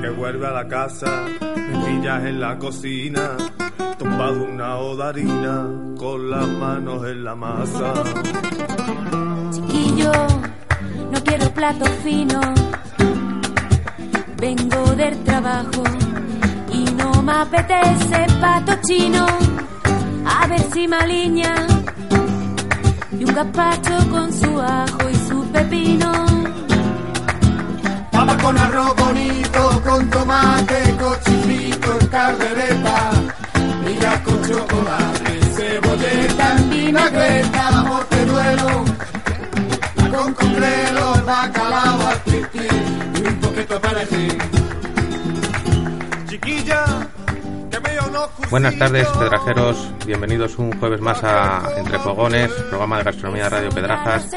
Que vuelve a la casa, me pillas en la cocina, tumbado una odarina, con las manos en la masa. Chiquillo, no quiero plato fino. Vengo del trabajo y no me apetece pato chino. A ver si me aliña y un gazpacho con su ajo y su pepino. Con arroz bonito, con tomate, cochifrito, caldereta, mira con chocolate, cebolleta, en vinagreta, morteruelo, con congrelo, bacalao, al y un poquito de perejil. Chiquilla, que me unos Buenas tardes, pedrajeros. Bienvenidos un jueves más a Entre Fogones, programa de gastronomía de Radio Pedrajas.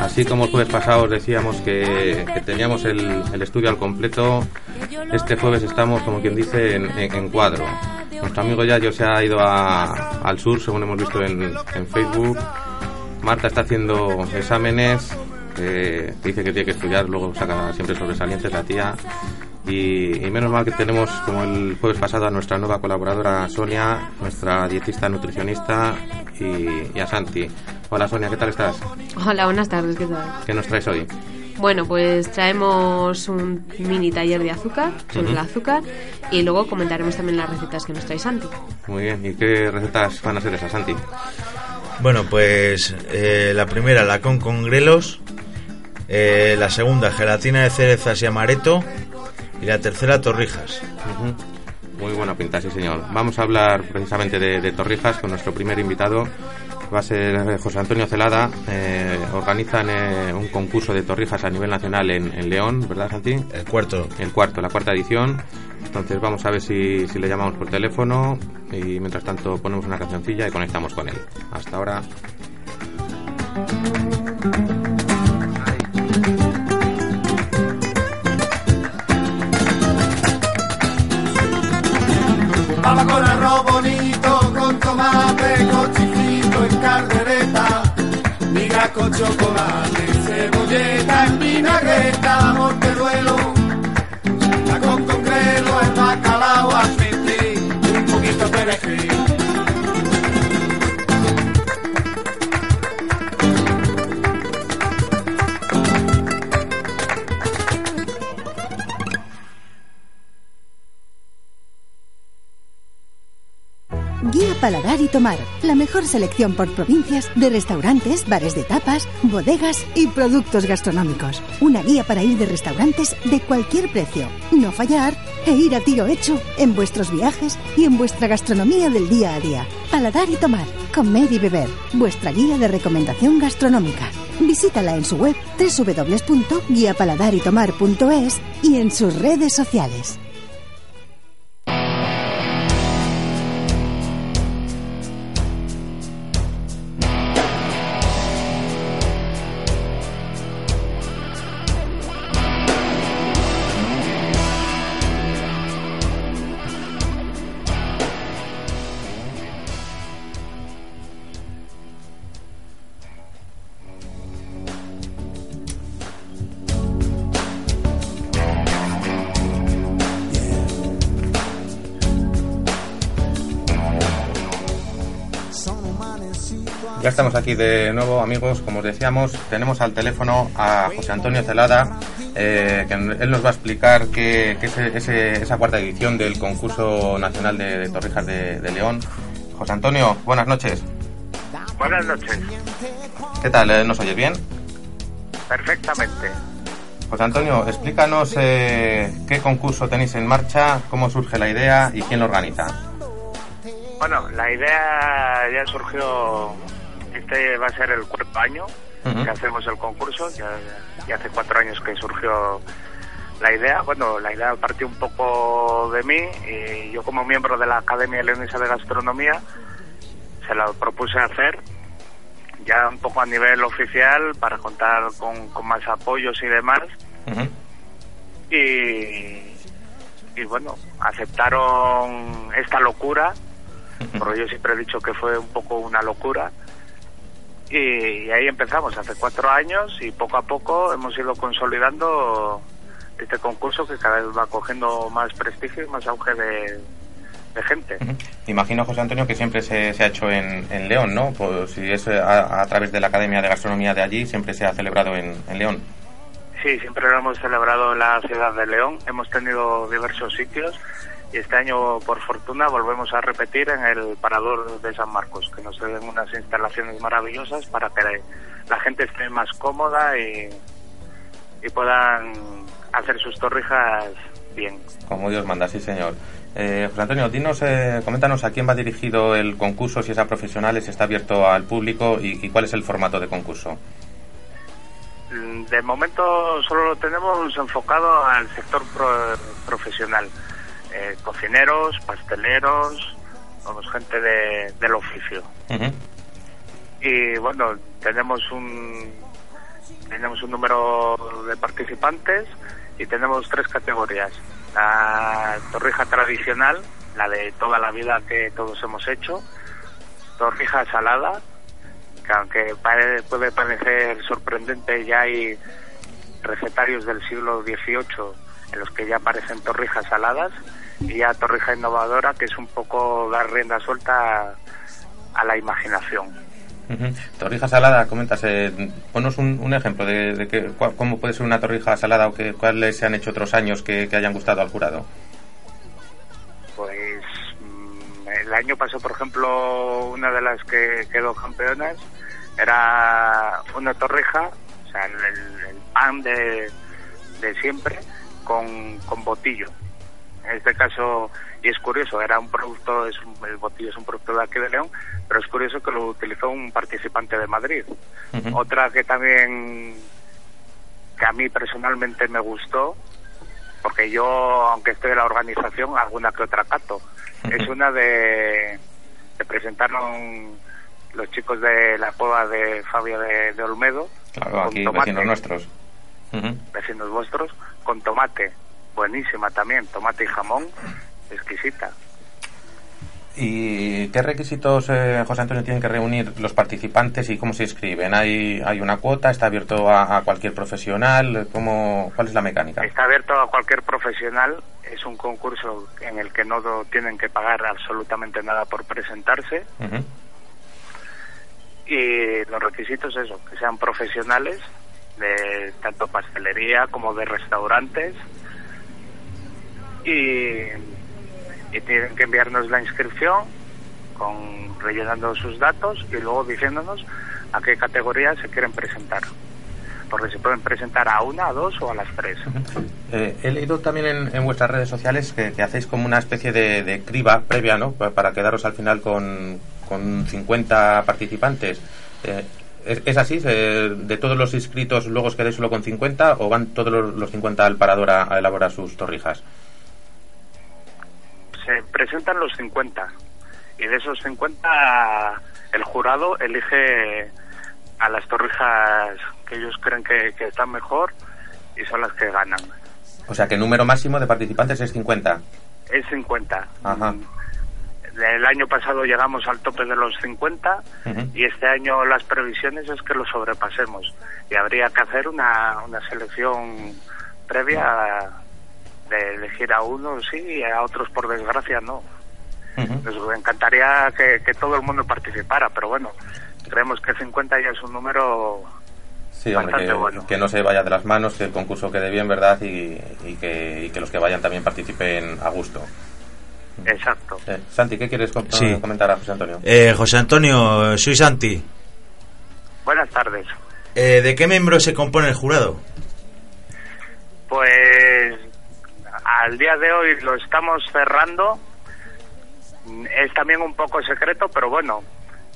Así como el jueves pasado os decíamos que, teníamos el, estudio al completo, este jueves estamos, como quien dice, en, en- cuadro. Nuestro amigo Yayo se ha ido a- al sur, según hemos visto en, Facebook. Marta está haciendo exámenes, dice que tiene que estudiar, luego saca siempre sobresalientes la tía. Y, y menos mal que tenemos, como el jueves pasado, a nuestra nueva colaboradora Sonia, nuestra dietista nutricionista y, y a Santi. Hola Sonia, ¿qué tal estás? Hola, buenas tardes, ¿qué tal? ¿Qué nos traes hoy? Bueno, pues traemos un mini taller de azúcar, sobre el azúcar, y luego comentaremos también las recetas que nos trae Santi. Muy bien, ¿y qué recetas van a ser esas, Santi? Bueno, pues eh, la primera la con con grelos, eh, la segunda gelatina de cerezas y amaretto y la tercera torrijas. Muy buena pinta, sí señor. Vamos a hablar precisamente de, de torrijas con nuestro primer invitado. Va a ser eh, José Antonio Celada. Eh, organizan eh, un concurso de torrijas a nivel nacional en, en León, ¿verdad, Santi? El cuarto. El cuarto, la cuarta edición. Entonces vamos a ver si, si le llamamos por teléfono y mientras tanto ponemos una cancioncilla y conectamos con él. Hasta ahora. Con chocolate, cebolleta, en vinagreta, morteruelo, Y Tomar, la mejor selección por provincias de restaurantes, bares de tapas, bodegas y productos gastronómicos. Una guía para ir de restaurantes de cualquier precio, no fallar e ir a tiro hecho en vuestros viajes y en vuestra gastronomía del día a día. Paladar y Tomar, comer y beber, vuestra guía de recomendación gastronómica. Visítala en su web www.guiapaladaritoMar.es y en sus redes sociales. Ya estamos aquí de nuevo, amigos. Como os decíamos, tenemos al teléfono a José Antonio Celada, eh, que él nos va a explicar qué, qué es ese- esa cuarta edición del concurso nacional de, de Torrijas de, de León. José Antonio, buenas noches. Buenas noches. ¿Qué tal? eh, ¿Nos oyes bien? Perfectamente. José Antonio, explícanos eh, qué concurso tenéis en marcha, cómo surge la idea y quién lo organiza. Bueno, la idea ya surgió, este va a ser el cuarto año que hacemos el concurso, ya, ya hace cuatro años que surgió la idea. Bueno, la idea partió un poco de mí. Y yo como miembro de la Academia Leonesa de Gastronomía se la propuse hacer ya un poco a nivel oficial para contar con, con más apoyos y demás. Y, y bueno, aceptaron esta locura, porque yo siempre he dicho que fue un poco una locura, y, ahí empezamos, hace cuatro años, y poco a poco hemos ido consolidando este concurso que cada vez va cogiendo más prestigio y más auge de, de gente. Imagino, José Antonio, que siempre se, se ha hecho en, en, León, ¿no? Pues si es a, a, través de la Academia de Gastronomía de allí, siempre se ha celebrado en, en, León. Sí, siempre lo hemos celebrado en la ciudad de León. Hemos tenido diversos sitios y este año, por fortuna, volvemos a repetir en el Parador de San Marcos, que nos den unas instalaciones maravillosas para que la gente esté más cómoda y, y puedan hacer sus torrijas bien. Como Dios manda, sí, señor. Eh, José Antonio, dinos, eh, coméntanos a quién va dirigido el concurso, si es a profesionales, si está abierto al público y, y cuál es el formato de concurso. De momento solo lo tenemos enfocado al sector pro, profesional. Eh, cocineros, pasteleros, vamos, gente de, del oficio. Uh -huh. Y bueno, tenemos un tenemos un número de participantes y tenemos tres categorías. La torrija tradicional, la de toda la vida que todos hemos hecho, torrija salada, que aunque puede parecer sorprendente, ya hay recetarios del siglo XVIII en los que ya aparecen torrijas saladas, y ya torrija innovadora, que es un poco dar rienda suelta a, a la imaginación. Uh -huh. Torrija salada, comentas, eh, ponos un, un ejemplo de, de que, cu cómo puede ser una torrija salada o que, cuáles se han hecho otros años que, que hayan gustado al jurado. Pues mmm, el año pasado, por ejemplo, una de las que quedó campeonas era una torrija, o sea, el, el pan de, de siempre con, con botillo. En este caso, y es curioso, era un producto, es un, el botillo es un producto de aquí de León, pero es curioso que lo utilizó un participante de Madrid. Uh -huh. Otra que también, que a mí personalmente me gustó, porque yo, aunque estoy en la organización, alguna que otra cato, uh -huh. es una de, de presentaron los chicos de la cueva de Fabio de, de Olmedo, claro, aquí tomate, vecinos nuestros. Uh -huh. Vecinos vuestros, con tomate buenísima también, tomate y jamón, exquisita. ¿Y qué requisitos, eh, José Antonio, tienen que reunir los participantes y cómo se inscriben? ¿Hay, hay una cuota? ¿Está abierto a, a cualquier profesional? ¿Cómo, ¿Cuál es la mecánica? Está abierto a cualquier profesional. Es un concurso en el que no tienen que pagar absolutamente nada por presentarse. Uh -huh. Y los requisitos es eso, que sean profesionales de tanto pastelería como de restaurantes y, tienen que enviarnos la inscripción con rellenando sus datos y luego diciéndonos a qué categoría se quieren presentar porque se pueden presentar a una, a dos o a las tres. Eh, he leído también en, vuestras redes sociales que, que hacéis como una especie de, criba previa, ¿no? Para quedaros al final con, con 50 participantes. Eh, ¿es, ¿es, así? ¿De todos los inscritos luego os quedáis solo con 50 o van todos los, los 50 al parador a elaborar sus torrijas? Se presentan los 50 y de esos 50 el jurado elige a las torrijas que ellos creen que, que, están mejor y son las que ganan. O sea que el número máximo de participantes es 50. Es 50. Ajá. El año pasado llegamos al tope de los 50 uh -huh. y este año las previsiones es que lo sobrepasemos y habría que hacer una, una selección previa de elegir a unos sí y a otros por desgracia no. Uh -huh. Nos encantaría que, que, todo el mundo participara, pero bueno, creemos que 50 ya es un número sí, bastante hombre, que, bueno. Que no se vaya de las manos, que el concurso quede bien, ¿verdad? Y, y, que, y que, los que vayan también participen a gusto. Exacto. Eh, Santi, ¿qué quieres com sí. comentar a José Antonio? Eh, José Antonio, soy Santi. Buenas tardes. Eh, ¿De qué miembros se compone el jurado? Pues al día de hoy lo estamos cerrando. Es también un poco secreto, pero bueno,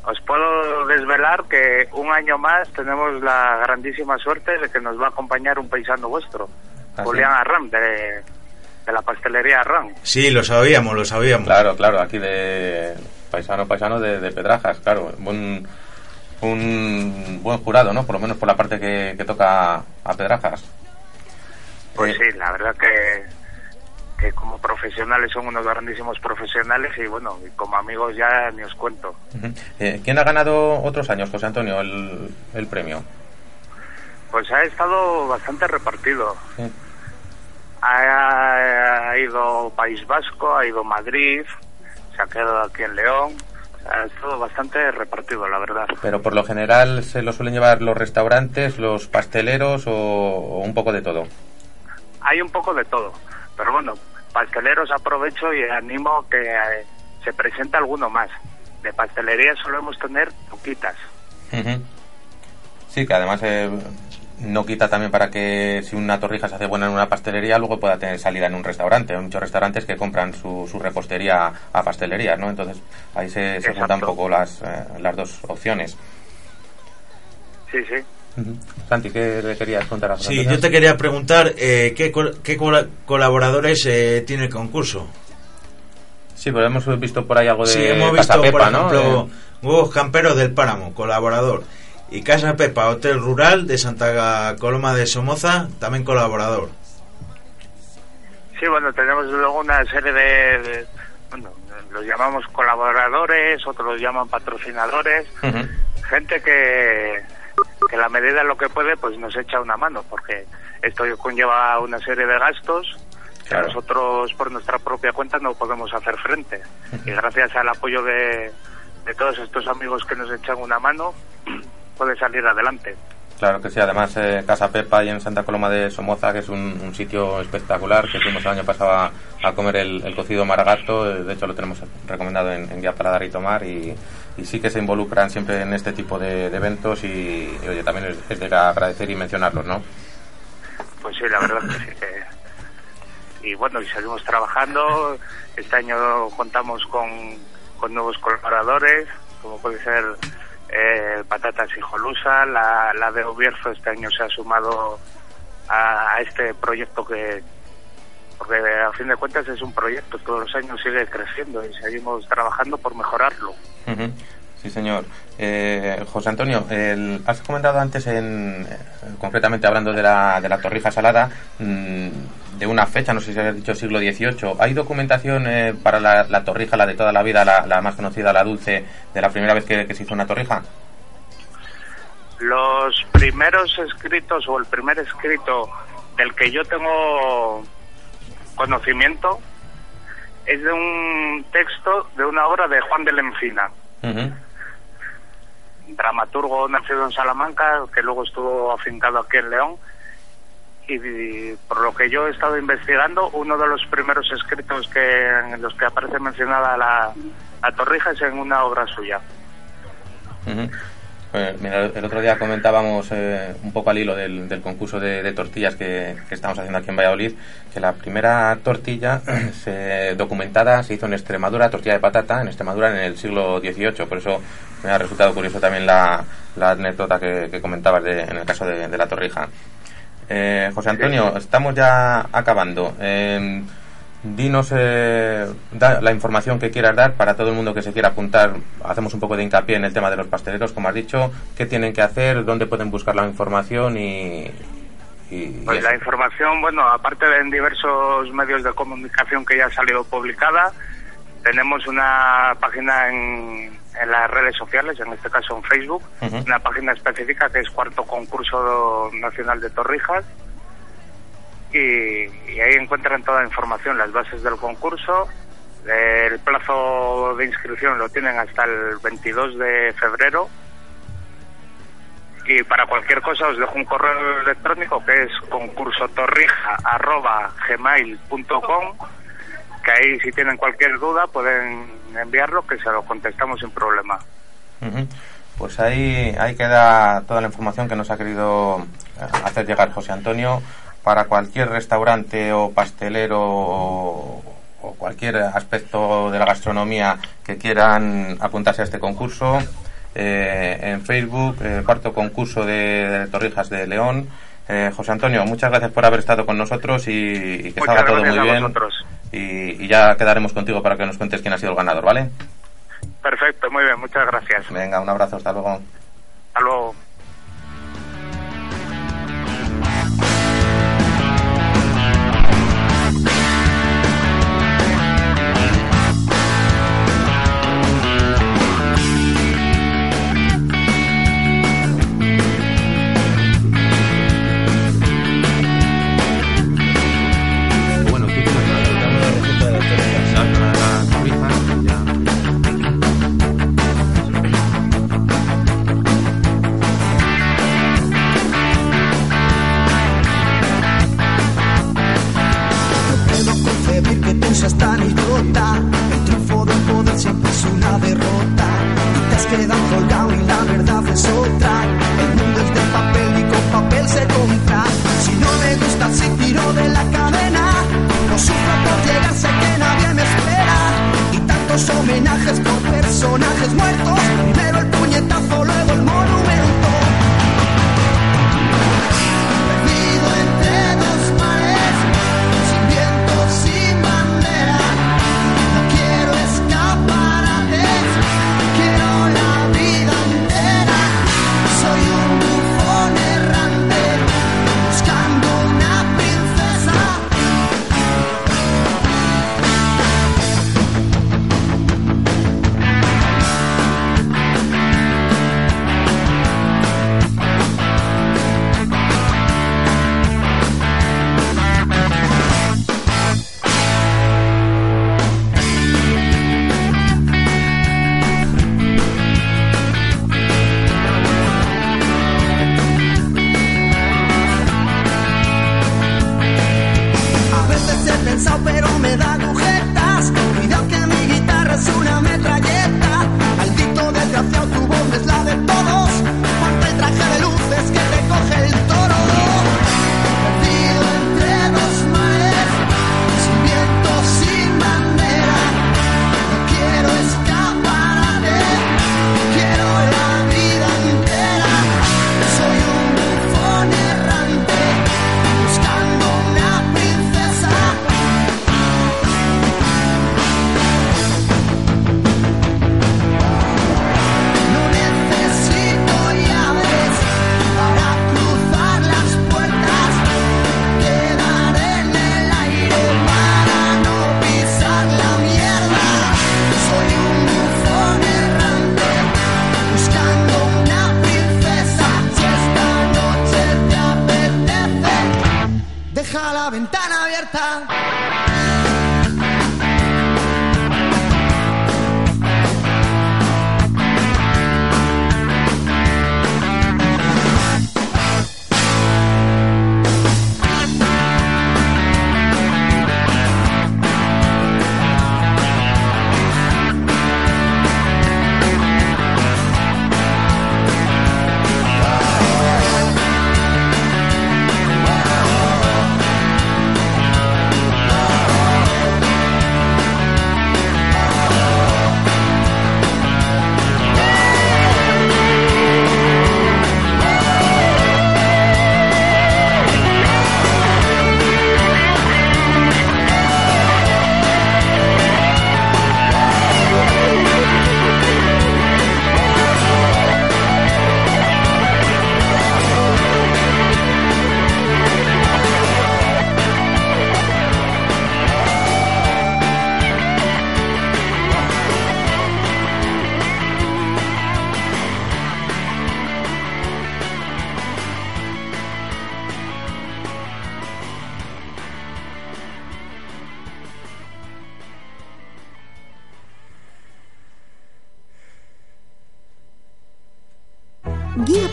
os puedo desvelar que un año más tenemos la grandísima suerte de que nos va a acompañar un paisano vuestro, ¿Ah, Julián sí? Arram, de, de, la pastelería Arram. Sí, lo sabíamos, lo sabíamos. Claro, claro, aquí de paisano, paisano de, de Pedrajas, claro. Un, un buen jurado, ¿no? Por lo menos por la parte que, que toca a Pedrajas. Pues eh, sí, la verdad que que como profesionales son unos grandísimos profesionales y bueno, y como amigos ya ni os cuento. Uh -huh. eh, ¿Quién ha ganado otros años, José Antonio, el, el premio? Pues ha estado bastante repartido. Sí. Ha, ha ido País Vasco, ha ido Madrid, se ha quedado aquí en León. O sea, es todo bastante repartido, la verdad. Pero por lo general se lo suelen llevar los restaurantes, los pasteleros o, o un poco de todo. Hay un poco de todo. Pero bueno, pasteleros aprovecho y animo que eh, se presente alguno más. De pastelería solemos tener poquitas. Ujú. Sí, que además eh, no quita también para que si una torrija se hace buena en una pastelería, luego pueda tener salida en un restaurante. Hay muchos restaurantes que compran su, su repostería a pastelería, ¿no? Entonces ahí se, se juntan un poco las, eh, las dos opciones. Sí, sí. Santi, ¿qué le querías contar a Sí, yo te quería preguntar eh, ¿qué, col- qué cola- colaboradores eh, tiene el concurso. Sí, pues hemos visto por ahí algo de Sí, hemos visto, por Pepa, ¿no? ejemplo, Eh, Huevos Camperos del Páramo, colaborador. Y Casa Pepa, Hotel Rural de Santa Coloma de Somoza, también colaborador. Sí, bueno, tenemos luego una serie de, de- bueno, los llamamos colaboradores, otros los llaman patrocinadores, gente que, que la medida de lo que puede, pues nos echa una mano, porque esto conlleva una serie de gastos que nosotros por nuestra propia cuenta no podemos hacer frente. Y gracias al apoyo de, de todos estos amigos que nos echan una mano, puede salir adelante. Claro que sí, además eh, Casa Pepa y en Santa Coloma de Somoza, que es un, sitio espectacular, que fuimos el año pasado a, comer el, cocido maragato, eh, de hecho lo tenemos recomendado en, en Guía para Dar y Tomar, y, sí que se involucran siempre en este tipo de, de eventos y, y, oye, también es, es de agradecer y mencionarlos, ¿no? Pues sí, la verdad que sí. que- Y bueno, y seguimos trabajando. Este año contamos con, con nuevos colaboradores, como puede ser eh, Patatas y Jolusa. La, la de Obierzo este año se ha sumado a, este proyecto que, porque a fin de cuentas es un proyecto, todos los años sigue creciendo y seguimos trabajando por mejorarlo. Sí, señor. Eh, José Antonio, el- has comentado antes, en, eh, concretamente hablando de la, de la torrija salada, mm, de una fecha, no sé si has dicho siglo XVIII. ¿Hay documentación eh, para la, la torrija, la de toda la vida, la, la más conocida, la dulce, de la primera vez que, que se hizo una torrija? Los primeros escritos o el primer escrito del que yo tengo conocimiento es de un texto de una obra de Juan de la Encina, Ujú. Dramaturgo nacido en Salamanca, que luego estuvo afincado aquí en León. Y, por lo que yo he estado investigando, uno de los primeros escritos que, en los que aparece mencionada la, torrija es en una obra suya. Pues, mira, el otro día comentábamos eh, un poco al hilo del, del concurso de, de tortillas que, que estamos haciendo aquí en Valladolid, que la primera tortilla se, documentada se hizo en Extremadura, tortilla de patata, en Extremadura en el siglo XVIII. Por eso me ha resultado curioso también la, la anécdota que, que comentabas de- en el caso de, de la torrija. Eh, José Antonio, estamos ya acabando. Dinos eh, da la información que quieras dar para todo el mundo que se quiera apuntar. Hacemos un poco de hincapié en el tema de los pasteleros, como has dicho. ¿Qué tienen que hacer? ¿Dónde pueden buscar la información? Y, y- Pues y la información, bueno, aparte de en diversos medios de comunicación que ya ha salido publicada, tenemos una página en, en las redes sociales, en este caso en Facebook, una página específica que es Cuarto Concurso Nacional de Torrijas. Y, ahí encuentran toda la información, las bases del concurso. El plazo de inscripción lo tienen hasta el 22 de febrero y para cualquier cosa os dejo un correo electrónico que es concursotorrija.gmail.com que ahí si tienen cualquier duda pueden enviarlo que se lo contestamos sin problema. Pues ahí, ahí queda toda la información que nos ha querido eh, hacer llegar José Antonio para cualquier restaurante o pastelero o, o cualquier aspecto de la gastronomía que quieran apuntarse a este concurso. eh, en Facebook, eh, cuarto concurso de, de Torrijas de León. Eh, José Antonio, muchas gracias por haber estado con nosotros y, y que Muchas salga todo muy bien. y ya quedaremos contigo para que nos cuentes quién ha sido el ganador, ¿vale? Perfecto, muy bien, muchas gracias. Venga, un abrazo, hasta luego. Hasta luego. esta anécdota. El triunfo del poder siempre es una derrota. Y te has quedado colgado y la verdad es otra. El mundo es de papel y con papel se compra. Si no me gusta, si tiro de la cadena. No sufro por llegar, sé que nadie me espera. Y tantos homenajes por personajes muertos.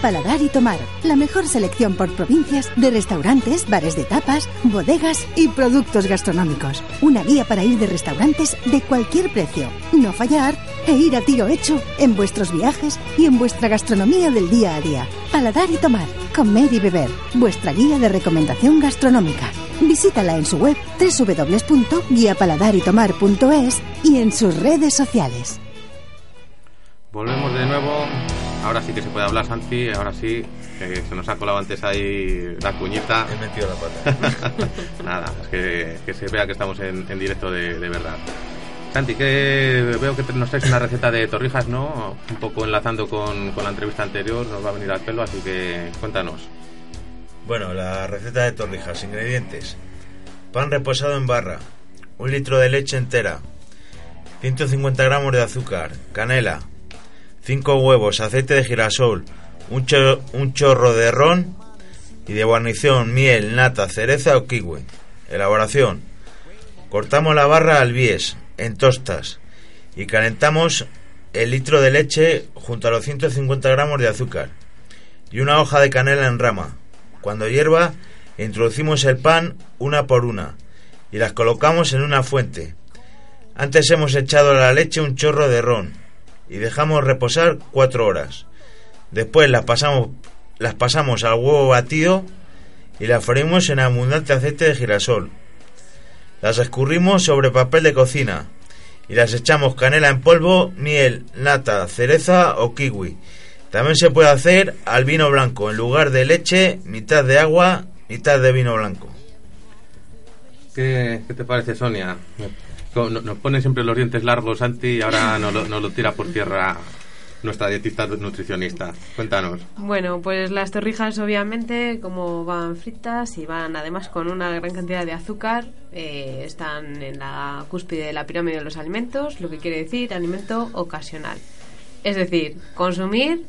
Paladar y Tomar, la mejor selección por provincias de restaurantes, bares de tapas, bodegas y productos gastronómicos. Una guía para ir de restaurantes de cualquier precio, no fallar e ir a tiro hecho en vuestros viajes y en vuestra gastronomía del día a día. Paladar y Tomar, comer y beber, vuestra guía de recomendación gastronómica. Visítala en su web www.guiapaladaritoMar.es y en sus redes sociales. Volvemos de nuevo. Ahora sí que se puede hablar, Santi. Ahora sí, que se nos ha colado antes ahí la cuñita. He metido la pata. Nada, es que, que se vea que estamos en, en directo de, de verdad. Santi, que veo que nos traes una receta de torrijas, ¿no? Un poco enlazando con, con la entrevista anterior, nos va a venir al pelo, así que cuéntanos. Bueno, la receta de torrijas. Ingredientes. Pan reposado en barra. Un litro de leche entera. 150 gramos de azúcar. Canela. 5 huevos. Aceite de girasol. Un, cho- un chorro de ron. Y de guarnición miel, nata, cereza o kiwi. Elaboración. Cortamos la barra al bies, en tostas. Y calentamos el litro de leche junto a los 150 gramos de azúcar. Y una hoja de canela en rama. Cuando hierva, introducimos el pan una por una y las colocamos en una fuente. Antes hemos echado a la leche un chorro de ron y dejamos reposar cuatro horas. Después las pasamos, las pasamos al huevo batido y las freímos en abundante aceite de girasol. Las escurrimos sobre papel de cocina y las echamos canela en polvo, miel, nata, cereza o kiwi. También se puede hacer al vino blanco. En lugar de leche, mitad de agua, mitad de vino blanco. ¿Qué, qué te parece, Sonia? Nos pone siempre los dientes largos, Santi, y ahora nos lo, nos lo tira por tierra nuestra dietista nutricionista. Cuéntanos. Bueno, pues las torrijas obviamente como van fritas y van además con una gran cantidad de azúcar, eh, están en la cúspide de la pirámide de los alimentos, lo que quiere decir alimento ocasional. Es decir, consumir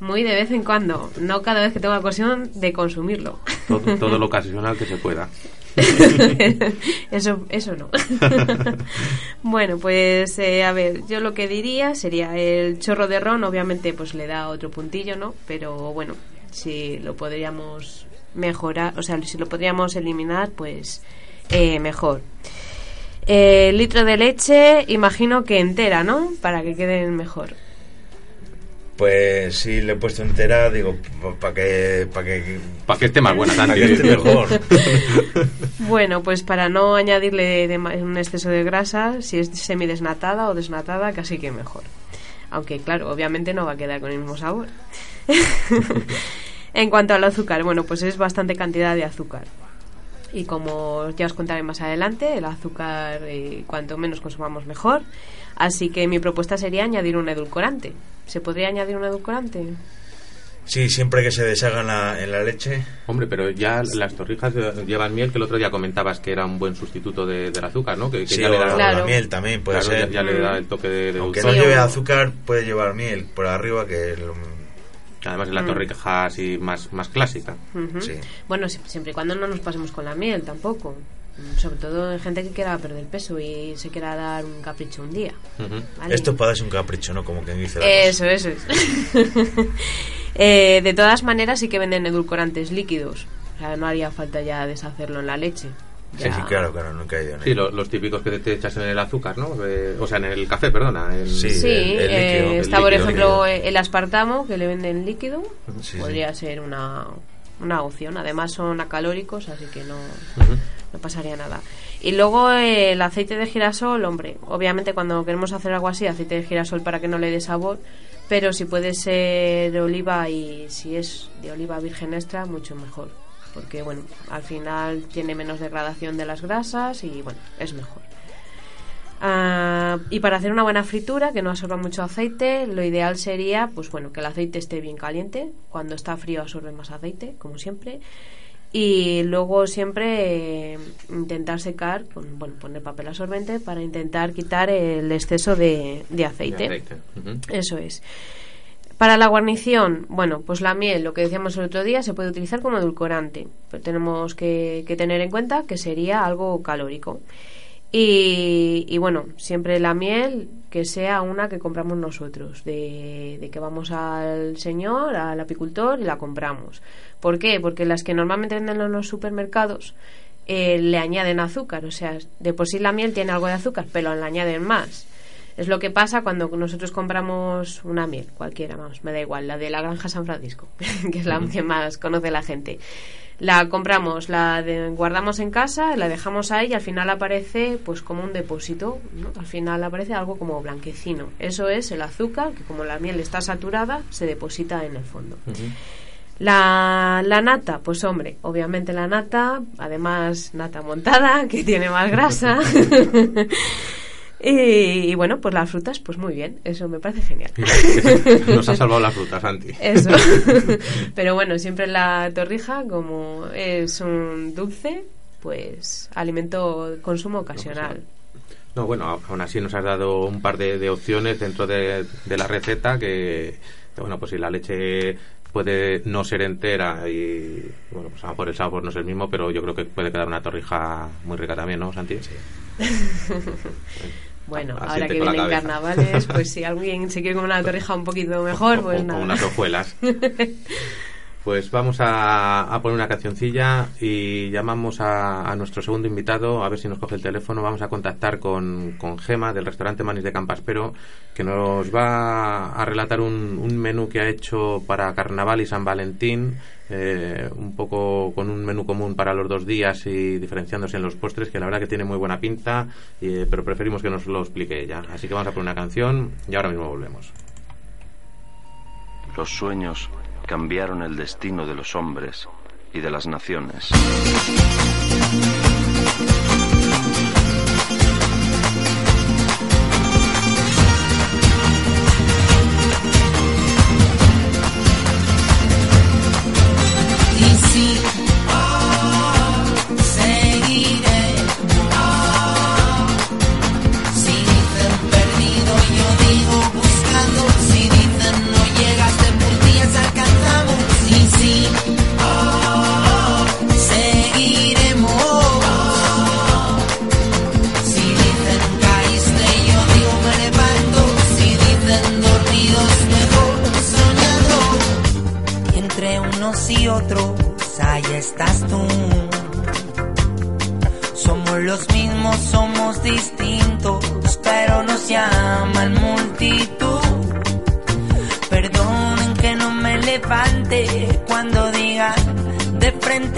muy de vez en cuando, no cada vez que tengo ocasión de consumirlo. Todo, todo lo ocasional que se pueda. eso, eso no. bueno, pues eh, a ver, yo lo que diría sería el chorro de ron, obviamente pues le da otro puntillo, ¿no? Pero bueno, si lo podríamos mejorar, o sea, si lo podríamos eliminar, pues eh, mejor. Eh, litro de leche, imagino que entera, ¿no? Para que queden mejor. Pues sí, le he puesto entera, digo, para que, para que, Para que esté más buena, pa' Santi. que esté mejor. Bueno, pues para no añadirle de un exceso de grasa, si es semidesnatada o desnatada, casi que mejor. Aunque claro, obviamente no va a quedar con el mismo sabor. en cuanto al azúcar, bueno, pues es bastante cantidad de azúcar. Y como ya os contaré más adelante, el azúcar eh, cuanto menos consumamos mejor. Así que mi propuesta sería añadir un edulcorante. ¿Se podría añadir un edulcorante? Sí, siempre que se deshaga en la, en la leche. Hombre, pero ya las torrijas llevan miel, que el otro día comentabas que era un buen sustituto de- del azúcar, ¿no? Que, que Sí, ya le da, Claro. la miel también puede claro, ser. ya le da el toque de, de Aunque dulzor. no lleve azúcar, puede llevar miel por arriba, que lo- Además es la Mm. torrija así más, más clásica. Sí. Bueno, si- siempre y cuando no nos pasemos con la miel tampoco. Mm, Sobre todo en gente que quiera perder peso y se quiera dar un capricho un día. Esto es para darse un capricho, ¿no? Como quien dice la Eso, eso es. Eh, de todas maneras, sí que venden edulcorantes líquidos. O sea, no haría falta ya deshacerlo en la leche. cosa. Sí, sí, claro, claro, nunca he ido Sí, lo- los típicos que te echas en el azúcar, ¿no? Eh, o sea, en el café, perdona. en- Sí. Sí, el- el eh, líquido, el está por ejemplo líquido. el aspartamo que le venden líquido. Sí, Podría ser una, una opción. Además son acalóricos, así que no. No pasaría nada. Y luego eh, el aceite de girasol, hombre, obviamente cuando queremos hacer algo así, aceite de girasol para que no le dé sabor, pero si puede ser de oliva y si es de oliva virgen extra, mucho mejor. Porque, bueno, al final tiene menos degradación de las grasas y, bueno, es mejor. Ah, y para hacer una buena fritura que no absorba mucho aceite, lo ideal sería, pues bueno, que el aceite esté bien caliente. Cuando está frío absorbe más aceite, como siempre. Y luego siempre eh, intentar secar, con, bueno, poner papel absorbente para intentar quitar el exceso de, de aceite. De aceite. Ujú. Eso es. Para la guarnición, bueno, pues la miel, lo que decíamos el otro día, se puede utilizar como edulcorante, pero tenemos que, que tener en cuenta que sería algo calórico. Y, y bueno, siempre la miel que sea una que compramos nosotros, de, de que vamos al señor, al apicultor y la compramos. ¿Por qué? Porque las que normalmente venden en los supermercados eh, le añaden azúcar, o sea, de por sí la miel tiene algo de azúcar, pero le añaden más. Es lo que pasa cuando nosotros compramos una miel, cualquiera, vamos, me da igual, la de la granja San Francisco, que es la que más conoce la gente. La compramos, la de- guardamos en casa, la dejamos ahí y al final aparece pues como un depósito, ¿no? Al final aparece algo como blanquecino. Eso es el azúcar, que como la miel está saturada, se deposita en el fondo. La, la nata, pues hombre, obviamente la nata, además nata montada, que tiene más grasa. y, y bueno, pues las frutas, pues muy bien, eso me parece genial. Nos ha salvado las frutas, Santi. Eso. Pero bueno, siempre la torrija, como es un dulce, pues alimento consumo ocasional. No, bueno, aún así nos has dado un par de, de opciones dentro de, de la receta que, que, bueno, pues si la leche puede no ser entera y, bueno, pues a lo mejor el sabor no es el mismo, pero yo creo que puede quedar una torrija muy rica también, ¿no, Santi? Bueno, ahora que vienen carnavales, pues si alguien se quiere comer una torrija un poquito mejor, pues o- o nada. unas hojuelas. Pues vamos a, a poner una cancioncilla y llamamos a, a nuestro segundo invitado, a ver si nos coge el teléfono. Vamos a contactar con, con Gema del restaurante Manis de Campaspero, que nos va a relatar un, un menú que ha hecho para Carnaval y San Valentín, eh, un poco con un menú común para los dos días y diferenciándose en los postres, que la verdad que tiene muy buena pinta, eh, pero preferimos que nos lo explique ella. Así que vamos a poner una canción y ahora mismo volvemos. Los sueños cambiaron el destino de los hombres y de las naciones.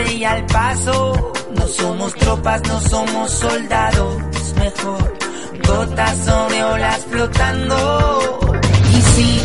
Y al paso. No somos tropas, no somos soldados, mejor gotas sobre olas flotando. Y sí,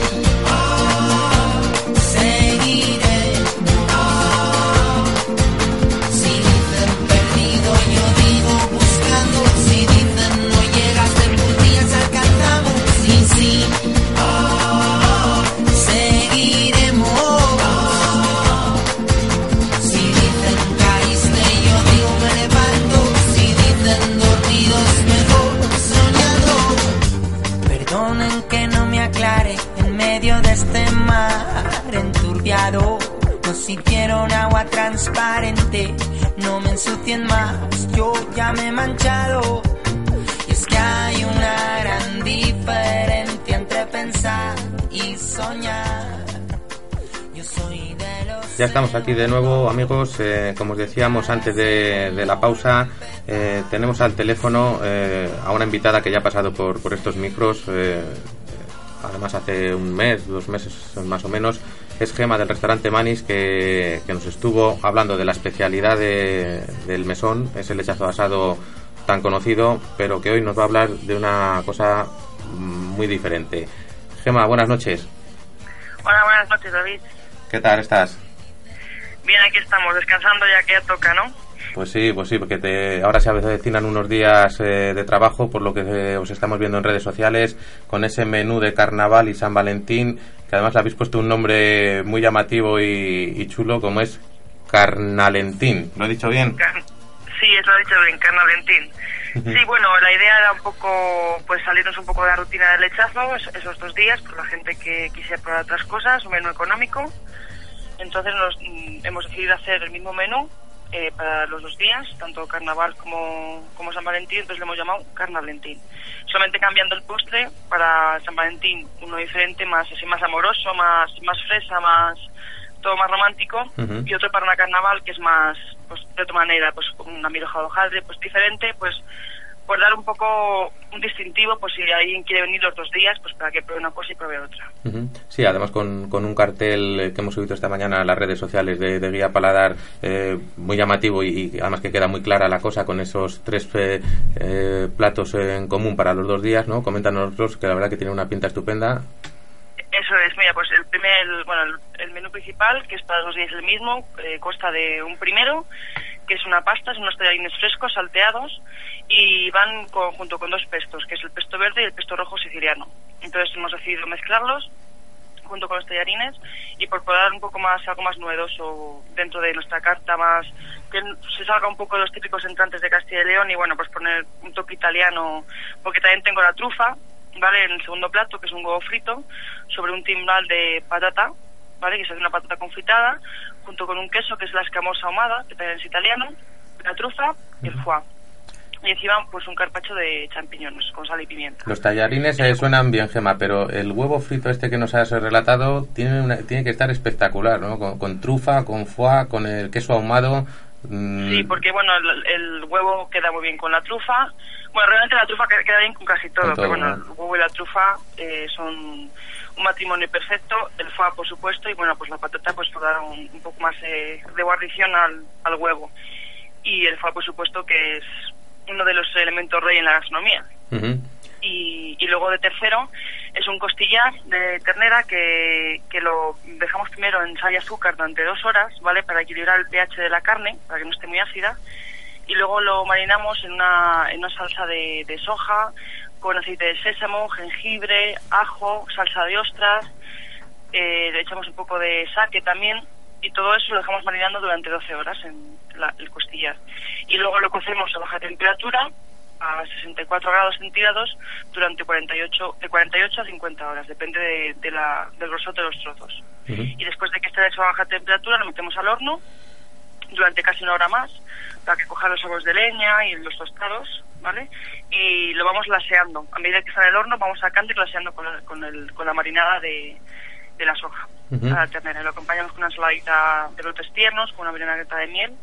ya estamos aquí de nuevo, amigos. Eh, como os decíamos antes de, la pausa, eh, tenemos al teléfono eh, a una invitada que ya ha pasado por, estos micros, además hace un mes, dos meses más o menos. Es Gema del restaurante Manis que, que nos estuvo hablando de la especialidad de- del mesón, ese lechazo asado tan conocido, pero que hoy nos va a hablar de una cosa muy diferente. Gema, buenas noches. Hola, buenas noches, David. ¿Qué tal estás? Bien, aquí estamos, descansando ya que ya toca, ¿no? Pues sí, pues sí, porque te, ahora se avecinan unos días eh, de trabajo, por lo que eh, os estamos viendo en redes sociales, con ese menú de carnaval y San Valentín, que además le habéis puesto un nombre muy llamativo y, y chulo, como es Carnalentín. ¿Lo he dicho bien? Car- Sí, eso ha dicho bien, Carnalentín. Sí, bueno, la idea era un poco, pues salirnos un poco de la rutina del lechazo es- esos dos días, por la gente que quisiera probar otras cosas, un menú económico. Entonces nos, mm, hemos decidido hacer el mismo menú, eh, para los dos días, tanto carnaval como, como San Valentín, entonces le hemos llamado Carnalentín. Solamente cambiando el postre para San Valentín, uno diferente, más así más amoroso, más, más fresa, más todo más romántico, y otro para una carnaval que es más, pues de otra manera, pues con una miroja de hojaldre, pues diferente, pues por dar un poco un distintivo, pues si alguien quiere venir los dos días, pues para que pruebe una cosa y pruebe otra. Sí, además con, con un cartel que hemos subido esta mañana a las redes sociales de, de Guía Paladar eh, muy llamativo y, y además que queda muy clara la cosa con esos tres eh, eh, platos en común para los dos días, ¿no? Coméntanos que la verdad que tiene una pinta estupenda. Eso es, mira, pues el primer, bueno, el, el menú principal, que es para los dos días el mismo, eh, consta de un primero, que es una pasta, son unos tallarines frescos, salteados, y van con- junto con dos pestos, que es el pesto verde y el pesto rojo siciliano. Entonces hemos decidido mezclarlos junto con los tallarines y por dar un poco más, algo más novedoso dentro de nuestra carta, más que se salga un poco de los típicos entrantes de Castilla y León y bueno, pues poner un toque italiano, porque también tengo la trufa, ¿vale? En el segundo plato, que es un huevo frito, sobre un timbal de patata, ¿vale? Que es una patata confitada, junto con un queso que es la escamosa ahumada, que también es italiano, la trufa y el foie. Y encima, pues un carpacho de champiñones con sal y pimienta. Los tallarines eh, suenan bien, Gema, pero el huevo frito este que nos has relatado tiene, una- tiene que estar espectacular, ¿no? Con, con trufa, con foie, con el queso ahumado. mm, Sí, porque bueno, el, el huevo queda muy bien con la trufa. Bueno, realmente la trufa que- queda bien con casi todo, Con todo, pero bueno, ¿no? el huevo y la trufa eh, son un matrimonio perfecto. El foie, por supuesto, y bueno, pues la patata, pues por dar un, un poco más eh, de guarnición al, al huevo. Y el foie, por supuesto, que es uno de los elementos rey en la gastronomía. Y, y luego de tercero es un costillar de ternera que, que lo dejamos primero en sal y azúcar durante dos horas, ¿vale? Para equilibrar el pH de la carne, para que no esté muy ácida. Y luego lo marinamos en una, en una salsa de, de soja con aceite de sésamo, jengibre, ajo, salsa de ostras. eh, le echamos un poco de sake también y todo eso lo dejamos marinando durante 12 horas en la- el costillar. Y luego lo cocemos a baja temperatura a 64 grados centígrados durante 48, de 48 a 50 horas, depende de, de la, del grosor de los trozos. Y después de que esté hecho a baja temperatura, lo metemos al horno durante casi una hora más para que coja los sabores de leña y los tostados, ¿vale? Y lo vamos laseando. A medida que está en el horno, vamos sacando y laseando con, el- con, el- con la marinada de, de la soja la ternera. Lo acompañamos con una ensaladita de brotes tiernos, con una vinagreta de miel.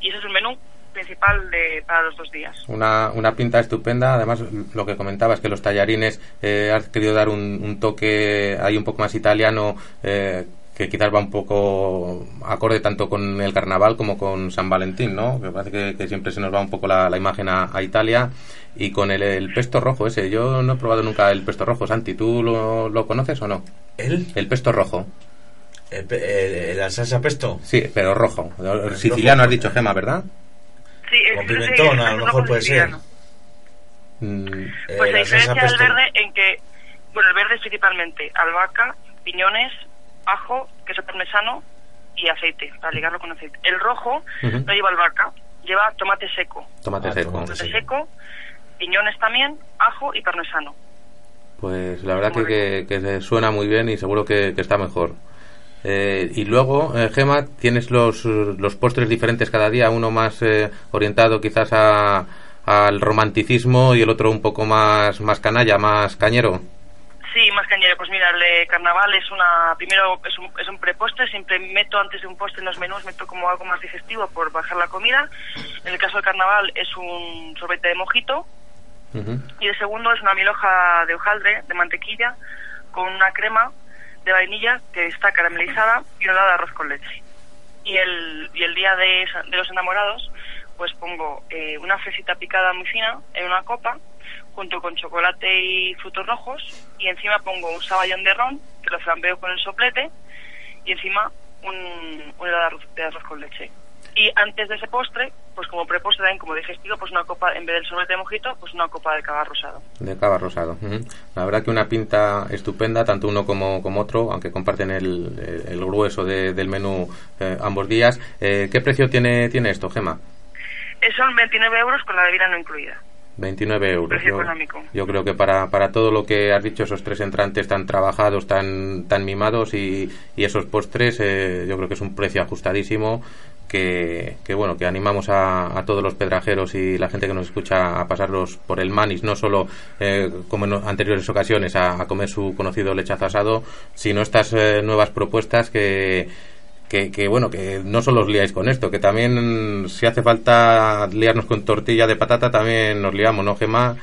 Y ese es el menú principal de, para los dos días. Una, una pinta estupenda. Además, lo que comentabas, que los tallarines eh, has querido dar un, un toque ahí un poco más italiano, eh, que quizás va un poco acorde tanto con el carnaval como con San Valentín, ¿no? Que parece que, que siempre se nos va un poco la, la imagen a, a Italia. Y con el, el pesto rojo ese, yo no he probado nunca el pesto rojo. Santi, ¿tú lo, lo conoces o no? ¿El? El pesto rojo. El pe- el- ¿La salsa pesto? Sí, pero rojo. El siciliano has dicho, Gema, ¿verdad? Sí, es- Con pimentón, a el lo rojo mejor puede ser. siciliano. Mm, Eh, Pues la diferencia del verde en que, bueno, el verde es principalmente albahaca, piñones, ajo, queso parmesano y aceite, para ligarlo con aceite. El rojo no lleva albahaca, lleva tomate seco. tomate Ah, seco. tomate seco, piñones también, ajo y parmesano. Pues la verdad que, que, suena muy bien y seguro que, que está mejor. Eh, y luego, eh, Gema, tienes los, los postres diferentes cada día, uno más eh, orientado quizás a, al romanticismo y el otro un poco más, más canalla, más cañero. Sí, más cañero. Pues mira, el carnaval es una. Primero es un, es un prepostre. Siempre meto antes de un postre en los menús, meto como algo más digestivo por bajar la comida. En el caso del carnaval es un sorbete de mojito. Y el segundo es una miloja de hojaldre, de mantequilla, con una crema de vainilla que está caramelizada y una de arroz con leche. Y el, y el día de, de los enamorados, pues pongo eh, una fresita picada muy fina en una copa, junto con chocolate y frutos rojos, y encima pongo un saballón de ron, que lo flambeo con el soplete, y encima un, un helado de arroz, con leche. Y antes de ese postre, pues como prepostre también como digestivo, pues una copa, en vez del sorbete de mojito, pues una copa de cava rosado. De cava rosado. ujú. La verdad que una pinta estupenda, tanto uno como, como otro, aunque comparten el, el- grueso de- del menú eh, ambos días. Eh, ¿Qué precio tiene, tiene esto, Gema? Son 29 euros con la bebida no incluida. 29 euros. Yo, económico. yo creo que para, para todo lo que has dicho, esos tres entrantes tan trabajados, tan, tan mimados y, y esos postres, eh, yo creo que es un precio ajustadísimo que, que bueno, que animamos a, a todos los pedrajeros y la gente que nos escucha a pasarlos por el manis, no solo eh, como en anteriores ocasiones a, a comer su conocido lechazo asado, sino estas eh, nuevas propuestas que que, que, bueno, que no solo os liáis con esto, que también si hace falta liarnos con tortilla de patata, también nos liamos, ¿no, Gemma?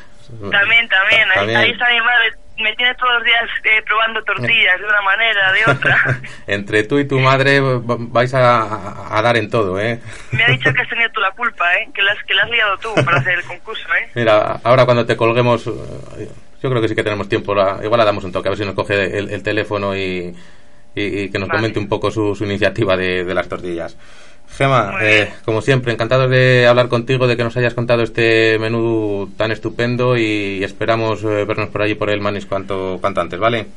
También, también. Ahí, También. ahí está mi madre. Me tiene todos los días eh, probando tortillas de una manera, de otra. Entre tú y tu madre va- vais a, a dar en todo, ¿eh? Me ha dicho que has tenido tú la culpa, ¿eh? Que la, que la has liado tú para hacer el concurso, ¿eh? Mira, ahora cuando te colguemos, eh, yo creo que sí que tenemos tiempo, la- igual le damos un toque, a ver si nos coge el, el teléfono y, y- y que nos Vale. comente un poco su, su iniciativa de, de las tortillas. Gema, eh, como siempre, encantado de hablar contigo, de que nos hayas contado este menú tan estupendo y esperamos eh, vernos por allí por el Manis cuanto, cuanto antes, ¿vale?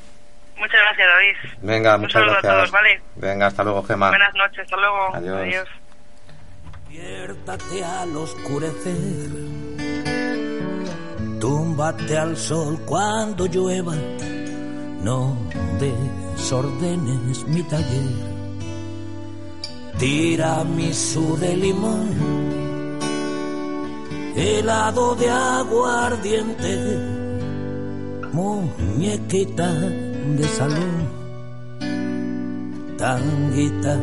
Muchas gracias, David. Venga, Un muchas gracias. a todos, ¿vale? Venga, hasta luego, Gema. Buenas noches, hasta luego. Adiós. Adiós. Despiértate al oscurecer, túmbate al sol cuando llueva, no desordenes mi taller. Tiramisú de limón, helado de aguardiente, muñequita de salón, tanguita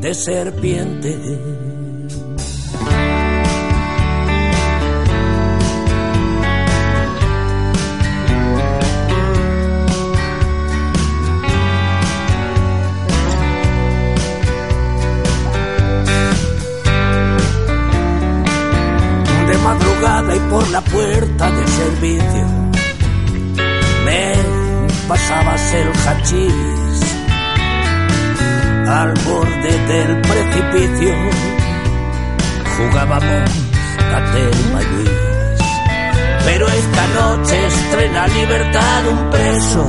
de serpiente. Y por la puerta de servicio. Me pasabas el hachís al borde del precipicio. Jugábamos a Telma y Luis. Pero esta noche estrena libertad un preso.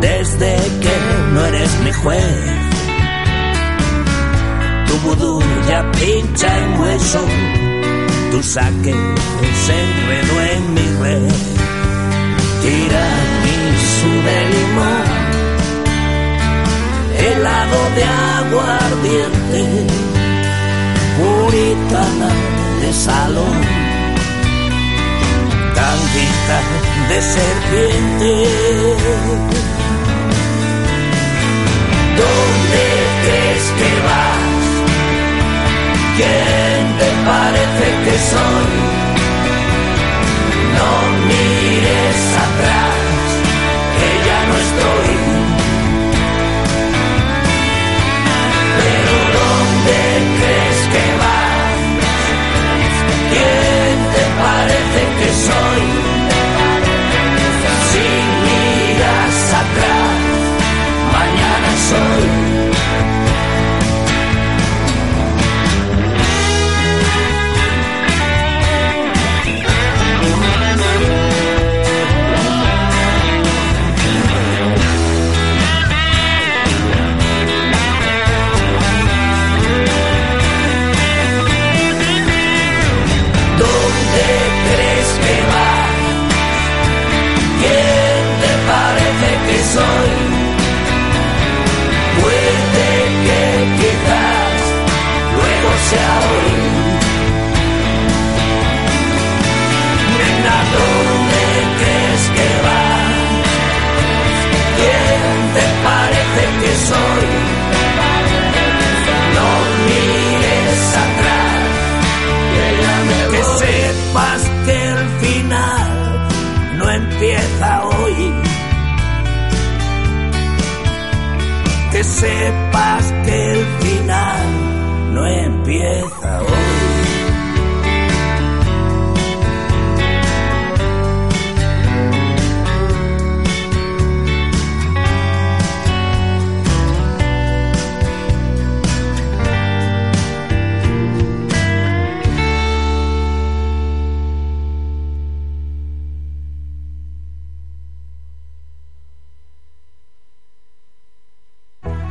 Desde que no eres mi juez. Tu vudú ya pincha en hueso tu saque se enredó en mi red. Tiramisú de limón, helado de aguardiente, puritana de salón, tanguita de serpiente.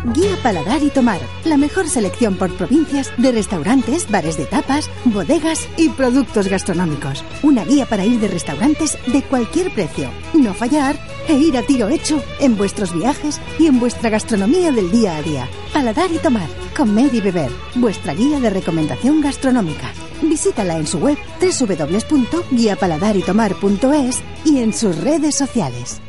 Guía Paladar y Tomar, la mejor selección por provincias de restaurantes, bares de tapas, bodegas y productos gastronómicos. Una guía para ir de restaurantes de cualquier precio, no fallar e ir a tiro hecho en vuestros viajes y en vuestra gastronomía del día a día. Paladar y Tomar, comer y beber, vuestra guía de recomendación gastronómica. Visítala en su web www.guiapaladaritoMar.es y en sus redes sociales.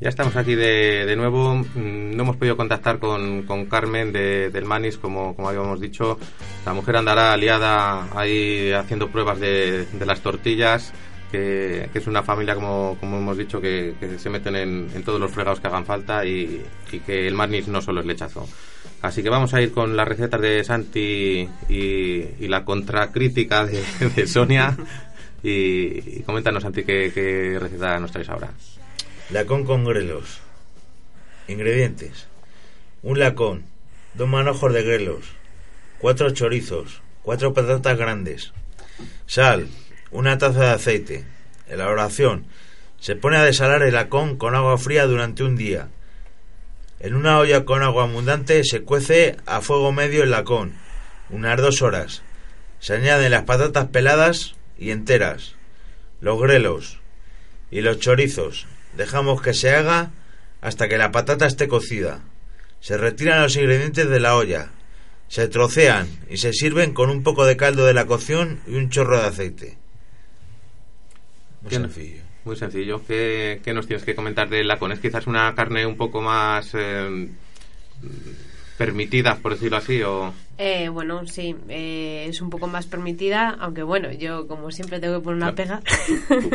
Ya estamos aquí de, de nuevo. Mm, No hemos podido contactar con, con Carmen de, del Manis, como, como habíamos dicho. La mujer andará liada ahí haciendo pruebas de, de las tortillas, que, que es una familia, como, como hemos dicho, que, que se meten en, en todos los fregados que hagan falta y, y que el Manis no solo es lechazo. Así que vamos a ir con las recetas de Santi y, y la contracrítica de, de Sonia. Y, y coméntanos, Santi, qué, qué receta nos traes ahora. Lacón con grelos. Ingredientes. Un lacón, dos manojos de grelos, cuatro chorizos, cuatro patatas grandes, sal, una taza de aceite. Elaboración. Se pone a desalar el lacón con agua fría durante un día. En una olla con agua abundante se cuece a fuego medio el lacón, unas dos horas. Se añaden las patatas peladas y enteras, los grelos y los chorizos. Dejamos que se haga hasta que la patata esté cocida. Se retiran los ingredientes de la olla. Se trocean y se sirven con un poco de caldo de la cocción y un chorro de aceite. Muy sencillo. Muy sencillo. ¿Qué, qué nos tienes que comentar del lacón? ¿Es quizás una carne un poco más eh, permitida, por decirlo así? O... Eh, bueno, sí, eh, es un poco más permitida, aunque bueno, yo como siempre tengo que poner una pega.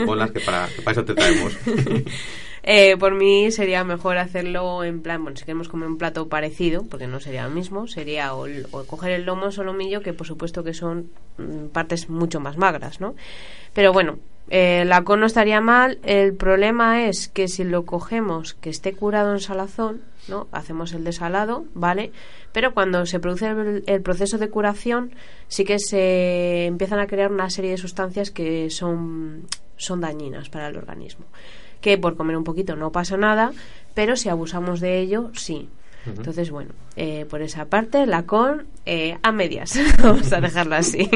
Ponlas que para, que para eso te traemos. Eh, por mí sería mejor hacerlo en plan, bueno, si queremos comer un plato parecido, porque no sería lo mismo, sería o, o coger el lomo o solomillo, que por supuesto que son mm, partes mucho más magras, ¿no? Pero bueno, eh, la con no estaría mal. El problema es que si lo cogemos que esté curado en salazón, ¿no? Hacemos el desalado, ¿vale? Pero cuando se produce el, el proceso de curación, sí que se empiezan a crear una serie de sustancias que son, son dañinas para el organismo. Que por comer un poquito no pasa nada, pero si abusamos de ello, sí. Entonces, bueno, eh, por esa parte, la con eh, a medias. Vamos a dejarlo así.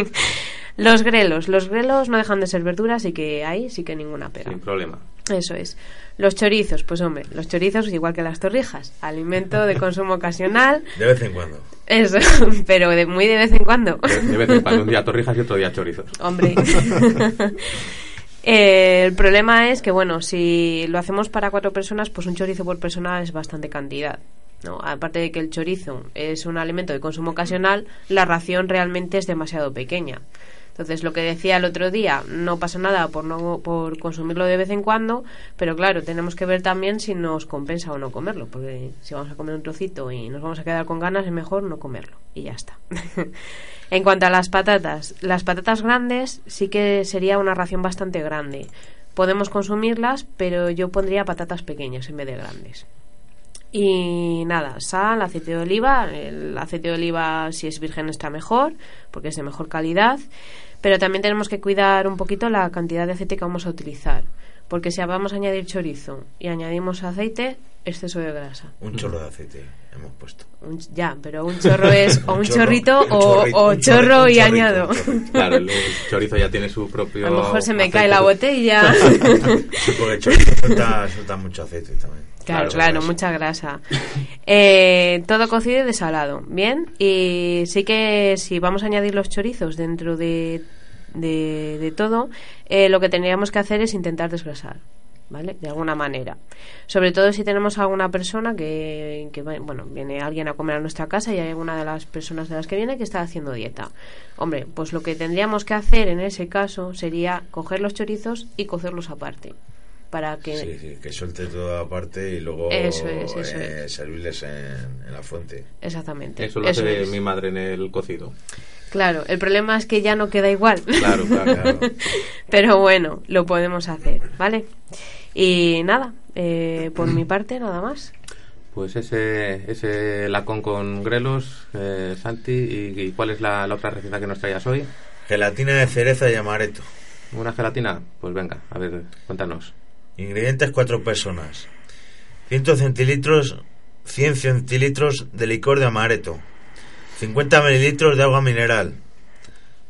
Los grelos. Los grelos no dejan de ser verduras, así que ahí sí que ninguna pega. Sin problema. Eso es. Los chorizos, pues hombre, los chorizos igual que las torrijas, alimento de consumo ocasional. De vez en cuando. Eso, pero de muy de vez en cuando. De, de vez en cuando, un día torrijas y otro día chorizos. Hombre. Eh, el problema es que, bueno, si lo hacemos para cuatro personas, pues un chorizo por persona es bastante cantidad. ¿no? Aparte de que el chorizo es un alimento de consumo ocasional, la ración realmente es demasiado pequeña. Entonces, lo que decía el otro día, no pasa nada por, no, por consumirlo de vez en cuando, pero claro, tenemos que ver también si nos compensa o no comerlo, porque si vamos a comer un trocito y nos vamos a quedar con ganas, es mejor no comerlo. Y ya está. en cuanto a las patatas, las patatas grandes sí que sería una ración bastante grande. Podemos consumirlas, pero yo pondría patatas pequeñas en vez de grandes. Y nada, sal, aceite de oliva. El aceite de oliva, si es virgen, está mejor, porque es de mejor calidad. Pero también tenemos que cuidar un poquito la cantidad de aceite que vamos a utilizar. Porque si vamos a añadir chorizo y añadimos aceite, exceso de grasa. Un chorro de aceite hemos puesto. Un ya, pero un chorro es o un, Un chorro, chorrito un o, chorrito, o un chorro chorrito, y un añado. Claro, el chorizo ya tiene su propio. A lo mejor se me aceite. cae la botella. Sí, porque el chorizo suelta, suelta mucho aceite también. Claro, claro, mucha grasa. Eh, todo cocido y desalado, ¿bien? Y sí que si vamos a añadir los chorizos dentro de, de, de todo, eh, lo que tendríamos que hacer es intentar desgrasar, ¿vale? De alguna manera. Sobre todo si tenemos a alguna persona que, que bueno, viene alguien a comer a nuestra casa y hay alguna de las personas de las que viene que está haciendo dieta. Hombre, pues lo que tendríamos que hacer en ese caso sería coger los chorizos y cocerlos aparte. Para que Sí, sí, que suelte toda parte y luego Eso es, eso eh, servirles en, en la fuente. Exactamente. Eso lo hace es. mi madre en el cocido. Claro, el problema es que ya no queda igual. Claro, claro, claro. Pero bueno, lo podemos hacer, ¿vale? Y nada, eh, por mi parte, nada más. Pues ese, ese lacón con grelos, eh, Santi. ¿Y, y cuál es la, la otra receta que nos traías hoy? Gelatina de cereza y amaretto. ¿Una gelatina? Pues venga, a ver, cuéntanos. Ingredientes 4 personas. 100 centilitros, 100 centilitros de licor de amaretto, 50 mililitros de agua mineral,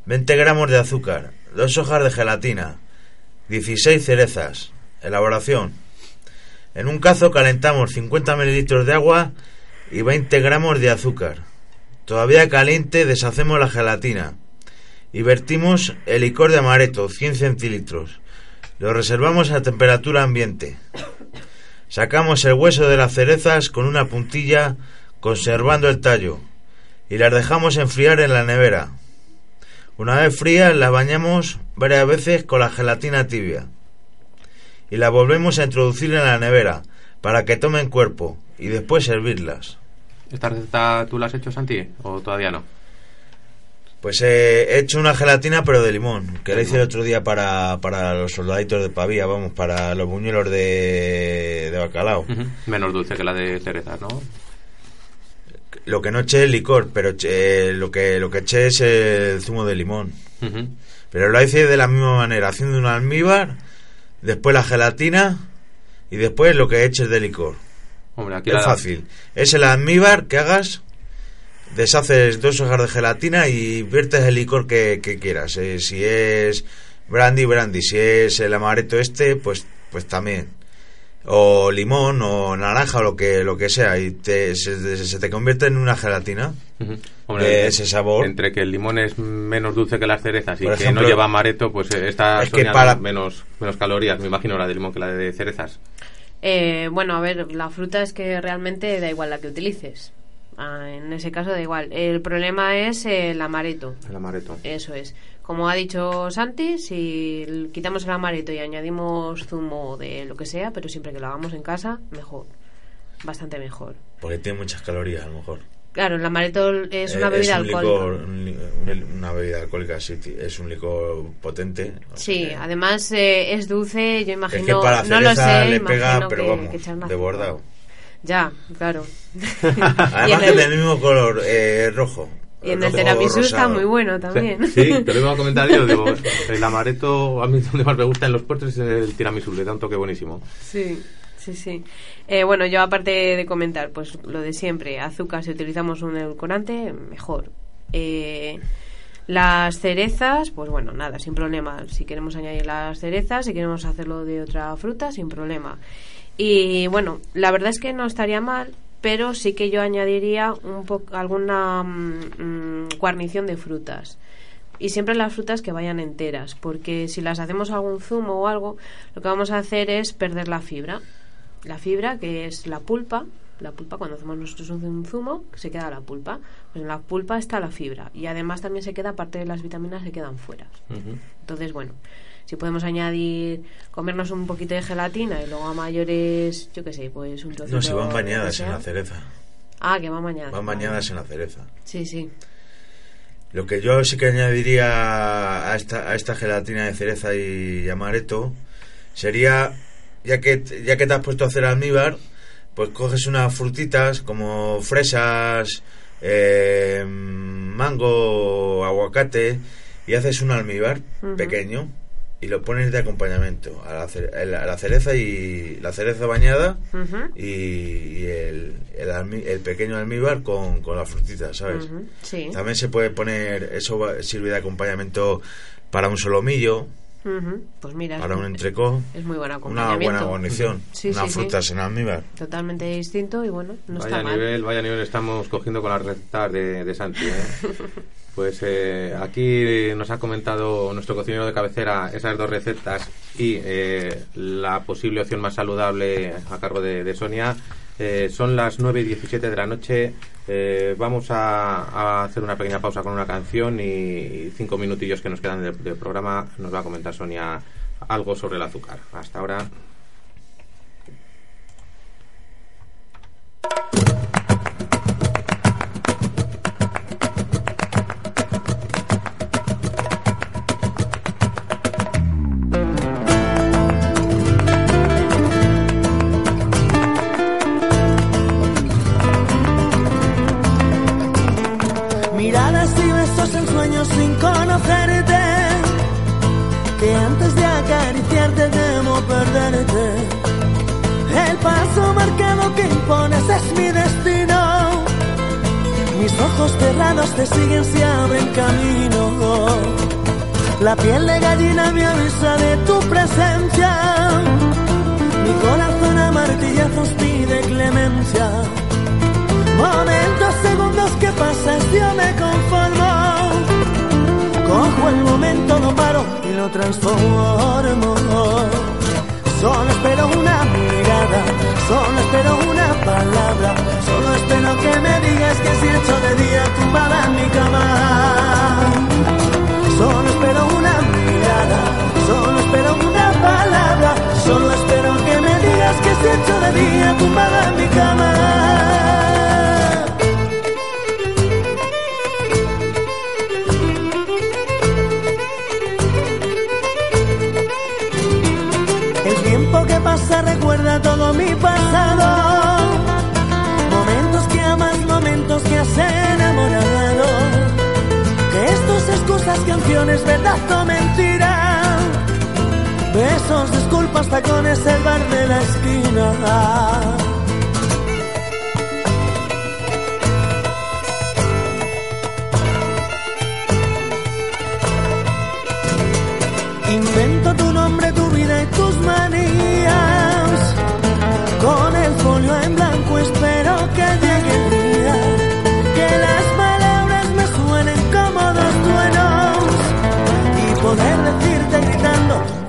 20 gramos de azúcar, 2 hojas de gelatina, 16 cerezas. Elaboración. En un cazo calentamos 50 mililitros de agua y 20 gramos de azúcar. Todavía caliente deshacemos la gelatina y vertimos el licor de amaretto, 100 centilitros. Lo reservamos a temperatura ambiente. Sacamos el hueso de las cerezas con una puntilla conservando el tallo y las dejamos enfriar en la nevera. Una vez frías las bañamos varias veces con la gelatina tibia y la volvemos a introducir en la nevera para que tomen cuerpo y después servirlas. ¿Esta receta tú la has hecho, Santi, o todavía no? Pues eh, he hecho una gelatina pero de limón, que la hice el otro día para, para los soldaditos de pavía, vamos, para los buñuelos de, de bacalao. Menos dulce que la de cereza, ¿no? Lo que no eché es licor, pero eché- lo que lo que eché es el zumo de limón. Pero lo hice de la misma manera, haciendo un almíbar, después la gelatina y después lo que eches de licor. Hombre, aquí es fácil. Es el almíbar que hagas, deshaces dos hojas de gelatina y viertes el licor que, que quieras. Eh, si es brandy, brandy. Si es el amaretto este, pues, pues también. O limón o naranja o lo que, lo que sea. Y te, se, se te convierte en una gelatina. De ese sabor. Entre que el limón es menos dulce que las cerezas y Por que ejemplo, no lleva amaretto, pues eh, esta es que para- menos, menos calorías, me imagino, la de limón que la de cerezas. Eh, bueno, a ver, la fruta es que realmente da igual la que utilices. Ah, en ese caso da igual. El problema es el amaretto. El amaretto. Eso es. Como ha dicho Santi, si quitamos el amaretto y añadimos zumo de lo que sea, pero siempre que lo hagamos en casa, mejor. Bastante mejor. Porque tiene muchas calorías, a lo mejor. Claro, el amaretto es una Eh, bebida un alcohólica. licor, un li- un- una bebida alcohólica, sí, es un licor potente. Sí, además eh, es dulce, yo imagino. Es que para no lo sé, le pega, pero que, vamos, de bordado. Ya, claro. Además que es el, del mismo color, eh, rojo. Y en el tiramisú está muy bueno también. Sí, te lo iba a comentar yo. digo, el amaretto, a mí donde más me gusta en los postres es el tiramisú, le da un toque buenísimo. Sí, sí, sí. Eh, bueno, yo aparte de comentar, pues lo de siempre, azúcar, si utilizamos un edulcorante, mejor. Eh, las cerezas, pues bueno, nada, sin problema. Si queremos añadir las cerezas, si queremos hacerlo de otra fruta, sin problema. Y bueno, la verdad es que no estaría mal, pero sí que yo añadiría un poco alguna mm, mm, guarnición de frutas. Y siempre las frutas que vayan enteras, porque si las hacemos algún zumo o algo, lo que vamos a hacer es perder la fibra. La fibra, que es la pulpa, la pulpa cuando hacemos nosotros un zumo, se queda la pulpa. Pues en la pulpa está la fibra. Y además también se queda, parte de las vitaminas se quedan fuera. Entonces, bueno, si podemos añadir, comernos un poquito de gelatina y luego a mayores, yo qué sé, pues un trocito... No, si van bañadas en la cereza. Ah, que van bañadas. Van bañadas en la cereza. Sí, sí. Lo que yo sí que añadiría a esta, a esta gelatina de cereza y amaretto sería, ya que, ya que te has puesto a hacer almíbar, pues coges unas frutitas como fresas, eh, mango, aguacate y haces un almíbar pequeño y lo pones de acompañamiento a la, ce- a la- a la cereza y la cereza bañada y, y el, el, el pequeño almíbar con, con las frutitas, ¿sabes? Ujú, sí. También se puede poner, eso va- sirve de acompañamiento para un solomillo, Ujú. Pues mira, para es, un entrecó, es muy buen una acompañamiento. buena guarnición, Sí, unas sí, sí. frutas en almíbar. Totalmente distinto y bueno, no vaya está mal. nivel, vaya nivel estamos cogiendo con las recetas de, de Santi. ¿eh? Pues eh, aquí nos ha comentado nuestro cocinero de cabecera esas dos recetas y eh, la posible opción más saludable a cargo de, Sonia. Eh, son las 9 y 17 de la noche. Eh, vamos a, hacer una pequeña pausa con una canción y cinco minutillos que nos quedan del programa. Nos va a comentar Sonia algo sobre el azúcar. Hasta ahora.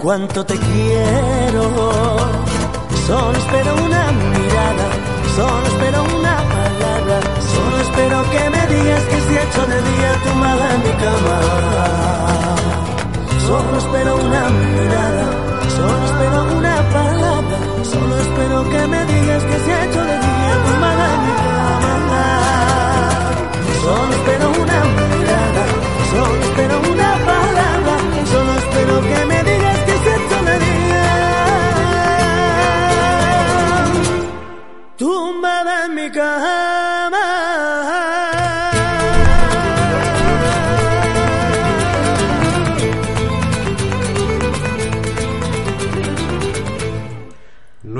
Cuánto te quiero. Solo espero una mirada, solo espero una palabra. Solo espero que me digas que si hecho de día tumbada en mi cama. Solo espero una mirada, solo espero una palabra, solo espero que me digas que ha hecho de día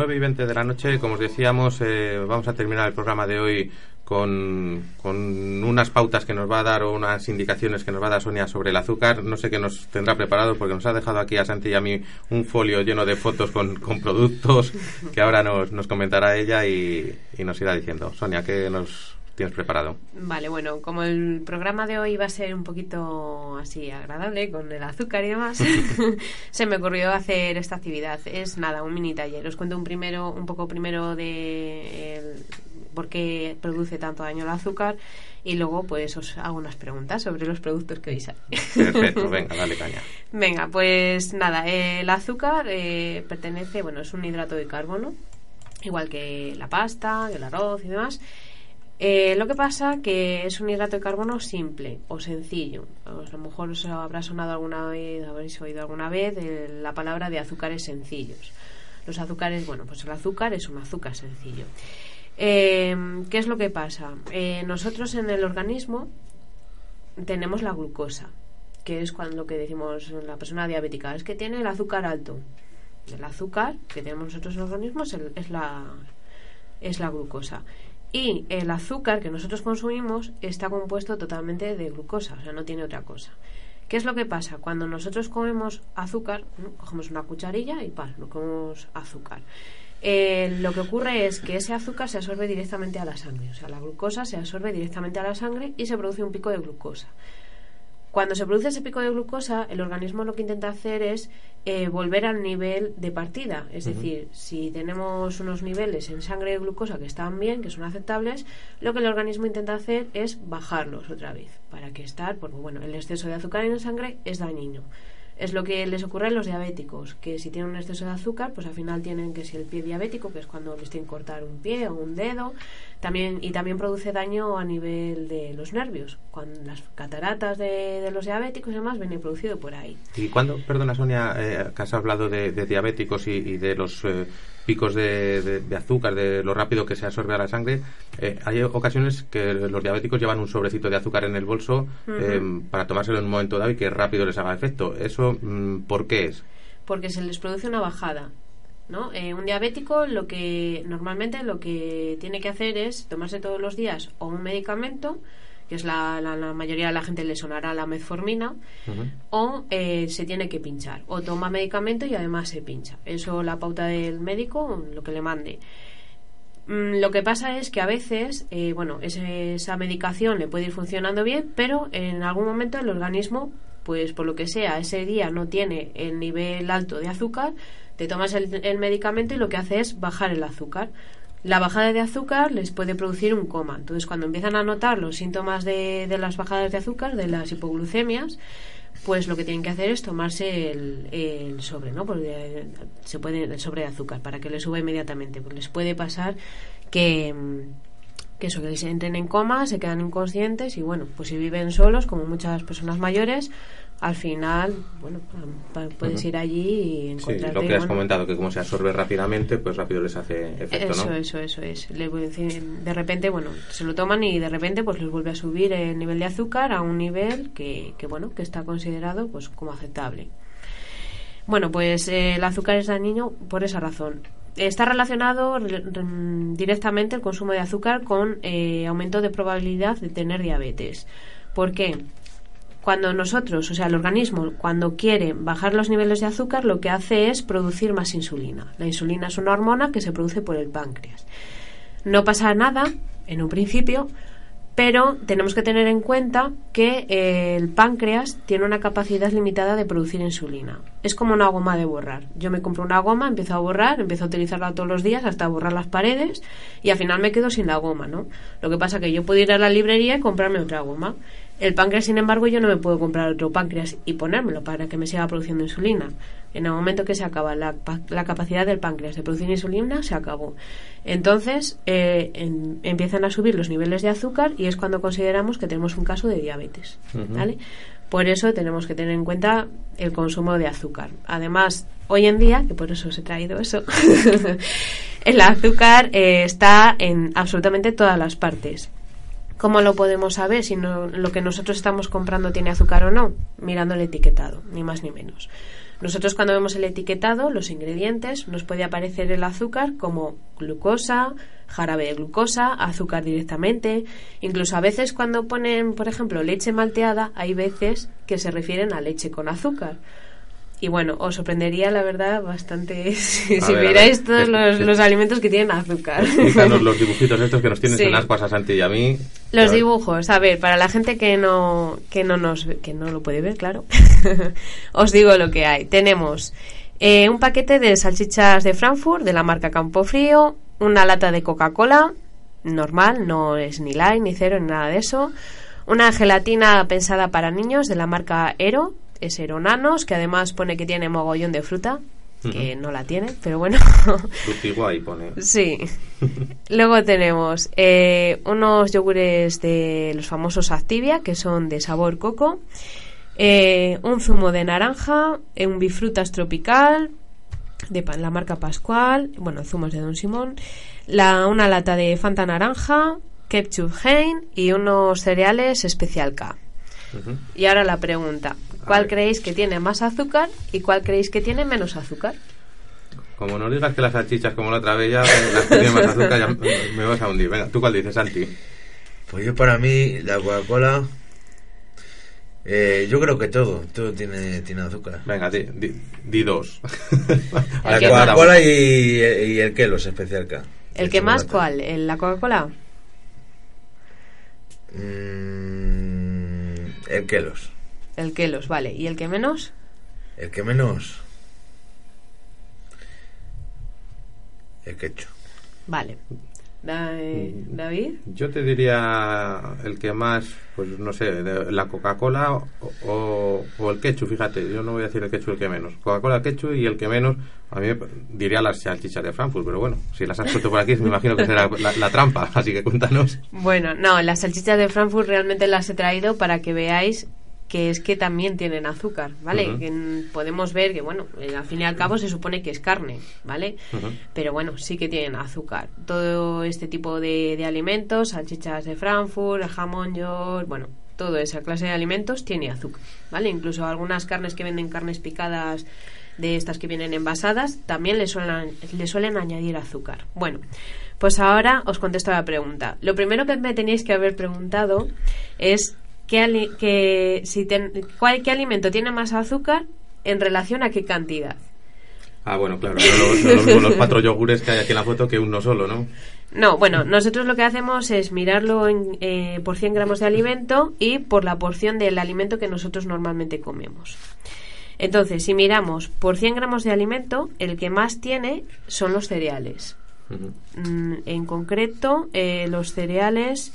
9 y 20 de la noche, como os decíamos, eh, vamos a terminar el programa de hoy con, con unas pautas que nos va a dar o unas indicaciones que nos va a dar Sonia sobre el azúcar. No sé qué nos tendrá preparado porque nos ha dejado aquí a Santi y a mí un folio lleno de fotos con, con productos que ahora nos, nos comentará ella y, y nos irá diciendo. Sonia, ¿qué nos tienes preparado? Vale, bueno, como el programa de hoy va a ser un poquito así agradable con el azúcar y demás, se me ocurrió hacer esta actividad. Es nada, un mini taller. Os cuento un primero, un poco primero de el- por qué produce tanto daño el azúcar y luego pues os hago unas preguntas sobre los productos que hoy hay. Perfecto, venga, dale caña. Venga, pues nada, eh, el azúcar eh, pertenece, bueno, es un hidrato de carbono, igual que la pasta, el arroz y demás. Eh, lo que pasa que es un hidrato de carbono simple o sencillo. A lo mejor os habrá sonado alguna vez, habréis oído alguna vez eh, la palabra de azúcares sencillos. Los azúcares, bueno, pues el azúcar es un azúcar sencillo. Eh, ¿Qué es lo que pasa? Eh, nosotros en el organismo tenemos la glucosa, que es cuando lo que decimos la persona diabética, es que tiene el azúcar alto. El azúcar que tenemos nosotros en el organismo es la glucosa. Y el azúcar que nosotros consumimos está compuesto totalmente de glucosa, o sea, no tiene otra cosa. ¿Qué es lo que pasa? Cuando nosotros comemos azúcar, ¿no? cogemos una cucharilla y ¡pam! nos comemos azúcar. Eh, lo que ocurre es que ese azúcar se absorbe directamente a la sangre, o sea, la glucosa se absorbe directamente a la sangre y se produce un pico de glucosa. Cuando se produce ese pico de glucosa, el organismo lo que intenta hacer es eh, volver al nivel de partida. Es decir, si tenemos unos niveles en sangre de glucosa que están bien, que son aceptables, lo que el organismo intenta hacer es bajarlos otra vez. ¿Para que estar? Porque bueno, el exceso de azúcar en la sangre es dañino. Es lo que les ocurre a los diabéticos, que si tienen un exceso de azúcar, pues al final tienen que si el pie diabético, que es cuando les tienen que cortar un pie o un dedo, también y también produce daño a nivel de los nervios. Cuando las cataratas de, de los diabéticos y demás viene producido por ahí. ¿Y cuándo, perdona Sonia, eh, que has hablado de, de diabéticos y, y de los eh, picos de, de- de azúcar, de lo rápido que se absorbe a la sangre? eh, hay ocasiones que los diabéticos llevan un sobrecito de azúcar en el bolso eh, para tomárselo en un momento dado y que rápido les haga efecto. ¿Eso mm, por qué es? porque se les produce una bajada. ¿no? Eh, un diabético lo que normalmente lo que tiene que hacer es tomarse todos los días o un medicamento que es la, la, la mayoría de la gente le sonará la metformina, o eh, se tiene que pinchar, o toma medicamento y además se pincha. Eso la pauta del médico, lo que le mande. Mm, Lo que pasa es que a veces, eh, bueno, ese- esa medicación le puede ir funcionando bien, pero en algún momento el organismo, pues por lo que sea, ese día no tiene el nivel alto de azúcar, te tomas el, el medicamento y lo que hace es bajar el azúcar. La bajada de azúcar les puede producir un coma. Entonces, cuando empiezan a notar los síntomas de, de las bajadas de azúcar, de las hipoglucemias, pues lo que tienen que hacer es tomarse el, el sobre, ¿no? Porque eh, se puede el sobre de azúcar para que le suba inmediatamente. Pues les puede pasar que que eso que se entren en coma, se quedan inconscientes y bueno, pues si viven solos, como muchas personas mayores, al final, bueno, puedes ir allí y Sí, encontrarte lo que has bueno, comentado, que como se absorbe rápidamente, pues rápido les hace efecto, eso, ¿no? eso, eso es. De repente, bueno, se lo toman y de repente pues les vuelve a subir el nivel de azúcar a un nivel que, que bueno, que está considerado pues como aceptable. Bueno, pues eh, el azúcar es dañino por esa razón. Está relacionado re- re- directamente el consumo de azúcar con eh, aumento de probabilidad de tener diabetes. ¿Por qué? Cuando nosotros, o sea, el organismo, cuando quiere bajar los niveles de azúcar, lo que hace es producir más insulina. La insulina es una hormona que se produce por el páncreas. No pasa nada en un principio, pero tenemos que tener en cuenta que eh, el páncreas tiene una capacidad limitada de producir insulina. Es como una goma de borrar. Yo me compro una goma, empiezo a borrar, empiezo a utilizarla todos los días hasta borrar las paredes y al final me quedo sin la goma, ¿no? Lo que pasa es que yo puedo ir a la librería y comprarme otra goma. El páncreas, sin embargo, yo no me puedo comprar otro páncreas y ponérmelo para que me siga produciendo insulina. En el momento que se acaba la, pa- la capacidad del páncreas de producir insulina, se acabó. Entonces eh, en- empiezan a subir los niveles de azúcar y es cuando consideramos que tenemos un caso de diabetes. Por eso tenemos que tener en cuenta el consumo de azúcar. Además, hoy en día, que por eso os he traído eso, el azúcar eh, está en absolutamente todas las partes. ¿Cómo lo podemos saber si no- lo que nosotros estamos comprando tiene azúcar o no? Mirando el etiquetado, ni más ni menos. Nosotros cuando vemos el etiquetado, los ingredientes, nos puede aparecer el azúcar como glucosa, jarabe de glucosa, azúcar directamente. Incluso a veces cuando ponen, por ejemplo, leche malteada, hay veces que se refieren a leche con azúcar. Y bueno, os sorprendería, la verdad, bastante si, si ver, miráis todos los, los alimentos que tienen azúcar. Explícanos los dibujitos estos que nos tienes Sí. en ascuas a Santi y a mí. Los A dibujos, a ver, para la gente que no que no nos que no lo puede ver, claro. os digo lo que hay. Tenemos eh, un paquete de salchichas de Frankfurt de la marca Campofrío, una lata de Coca-Cola normal, no es ni light ni cero ni nada de eso, una gelatina pensada para niños de la marca Ero, es Ero Nanos, que además pone que tiene mogollón de fruta, que no la tiene, pero bueno. Frutiguay pone. Sí. Luego tenemos eh, unos yogures de los famosos Activia, que son de sabor coco, eh, un zumo de naranja, eh, un bifrutas tropical, de la marca Pascual, bueno, zumos de Don Simón, la, una lata de Fanta naranja, ketchup Hein y unos cereales especial K. Y ahora la pregunta, ¿cuál creéis que tiene más azúcar y cuál creéis que tiene menos azúcar? Como no digas que las salchichas como la otra vez ya, las más azúcar, ya me vas a hundir. Venga, ¿tú cuál dices, Santi? Pues yo para mí la Coca-Cola, eh, yo creo que todo, todo tiene, tiene azúcar. Venga, di, di- di dos. La? Coca-Cola y, y el Kelos Especial K. ¿El que más cuál? ¿El- ¿La Coca-Cola? Mm, el Kelos. El Kelos, vale. ¿Y el que menos? El que menos. El quecho. Vale. Da- eh, ¿David? Yo te diría el que más, pues no sé, la Coca-Cola o, o- o el ketchup, fíjate, yo no voy a decir el ketchup el que menos. Coca-Cola, ketchup y el que menos, a mí me- diría las salchichas de Frankfurt, pero bueno, si las has puesto por aquí, me imagino que será la, la trampa, así que cuéntanos. Bueno, no, las salchichas de Frankfurt realmente las he traído para que veáis que es que también tienen azúcar, ¿vale? Que podemos ver que, bueno, eh, al fin y al cabo se supone que es carne, ¿vale? Pero bueno, sí que tienen azúcar. Todo este tipo de, de alimentos, salchichas de Frankfurt, jamón york, bueno, toda esa clase de alimentos tiene azúcar, ¿vale? Incluso algunas carnes que venden carnes picadas de estas que vienen envasadas, también le suelen, le suelen añadir azúcar. Bueno, pues ahora os contesto la pregunta. Lo primero que me tenéis que haber preguntado es qué, que, si ten- cuál, qué alimento tiene más azúcar en relación a qué cantidad. Ah, bueno, claro. no Los, no los cuatro yogures que hay aquí en la foto que uno solo, ¿no? No, bueno, nosotros lo que hacemos es mirarlo en, eh, por 100 gramos de alimento y por la porción del alimento que nosotros normalmente comemos. Entonces, si miramos por 100 gramos de alimento, el que más tiene son los cereales. Mm, en concreto, eh, los cereales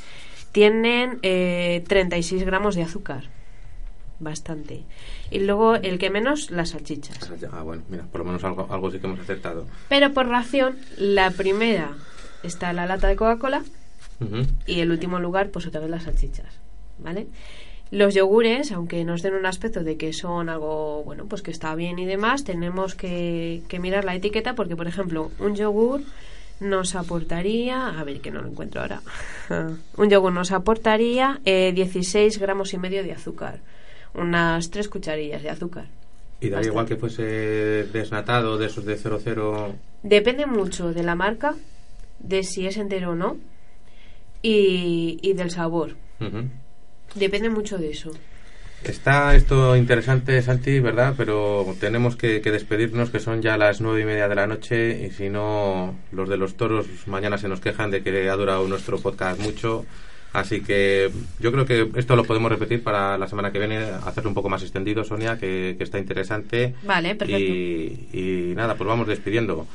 tienen eh, 36 gramos de azúcar. Bastante. Y luego el que menos, las salchichas. Ah, bueno, mira, por lo menos algo, algo sí que hemos acertado. Pero por ración, la primera está la lata de Coca-Cola y el último lugar, pues otra vez las salchichas. ¿Vale? Los yogures, aunque nos den un aspecto de que son algo, bueno, pues que está bien y demás, tenemos que, que mirar la etiqueta porque, por ejemplo, un yogur nos aportaría, a ver que no lo encuentro ahora, un yogur nos aportaría eh, 16 gramos y medio de azúcar, unas 3 cucharillas de azúcar. Y daría igual que fuese desnatado de esos de 00. Depende mucho de la marca, de si es entero o no, y, y del sabor. Depende mucho de eso. Está esto interesante, Santi, ¿verdad? Pero tenemos que, que despedirnos, que son ya las nueve y media de la noche, y si no, los de los toros mañana se nos quejan de que ha durado nuestro podcast mucho. Así que yo creo que esto lo podemos repetir para la semana que viene, hacerlo un poco más extendido, Sonia, que, que está interesante. Vale, perfecto. Y, y nada, pues vamos despidiendo.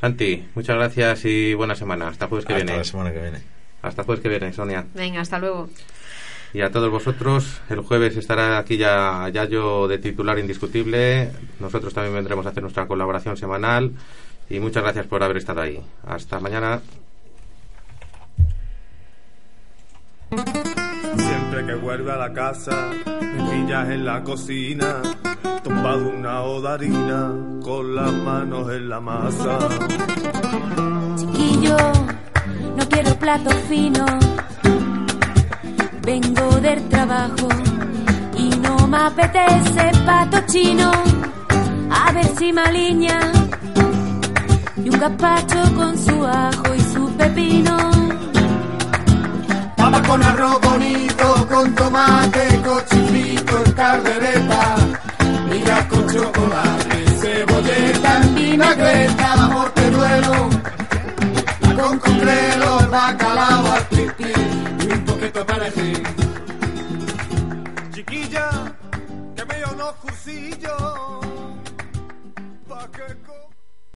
Santi, muchas gracias y buena semana. Hasta jueves que Hasta viene. la semana que viene. Hasta jueves que viene, Sonia. Venga, hasta luego. Y a todos vosotros, el jueves estará aquí ya Yayo de titular indiscutible. Nosotros también vendremos a hacer nuestra colaboración semanal. Y muchas gracias por haber estado ahí. Hasta mañana. Siempre que vuelve a la casa, me pillas en la cocina, tumbado una oda harina, con las manos en la masa. Chiquillo, no quiero plato fino. Vengo del trabajo y no me apetece pato chino. A ver si me aliña y un gazpacho con su ajo y su pepino. Papa con arroz bonito, con tomate, cochifrito, en caldereta, miga con chocolate, cebolleta, en vinagreta, morteruelo, con concrelo, bacalao, al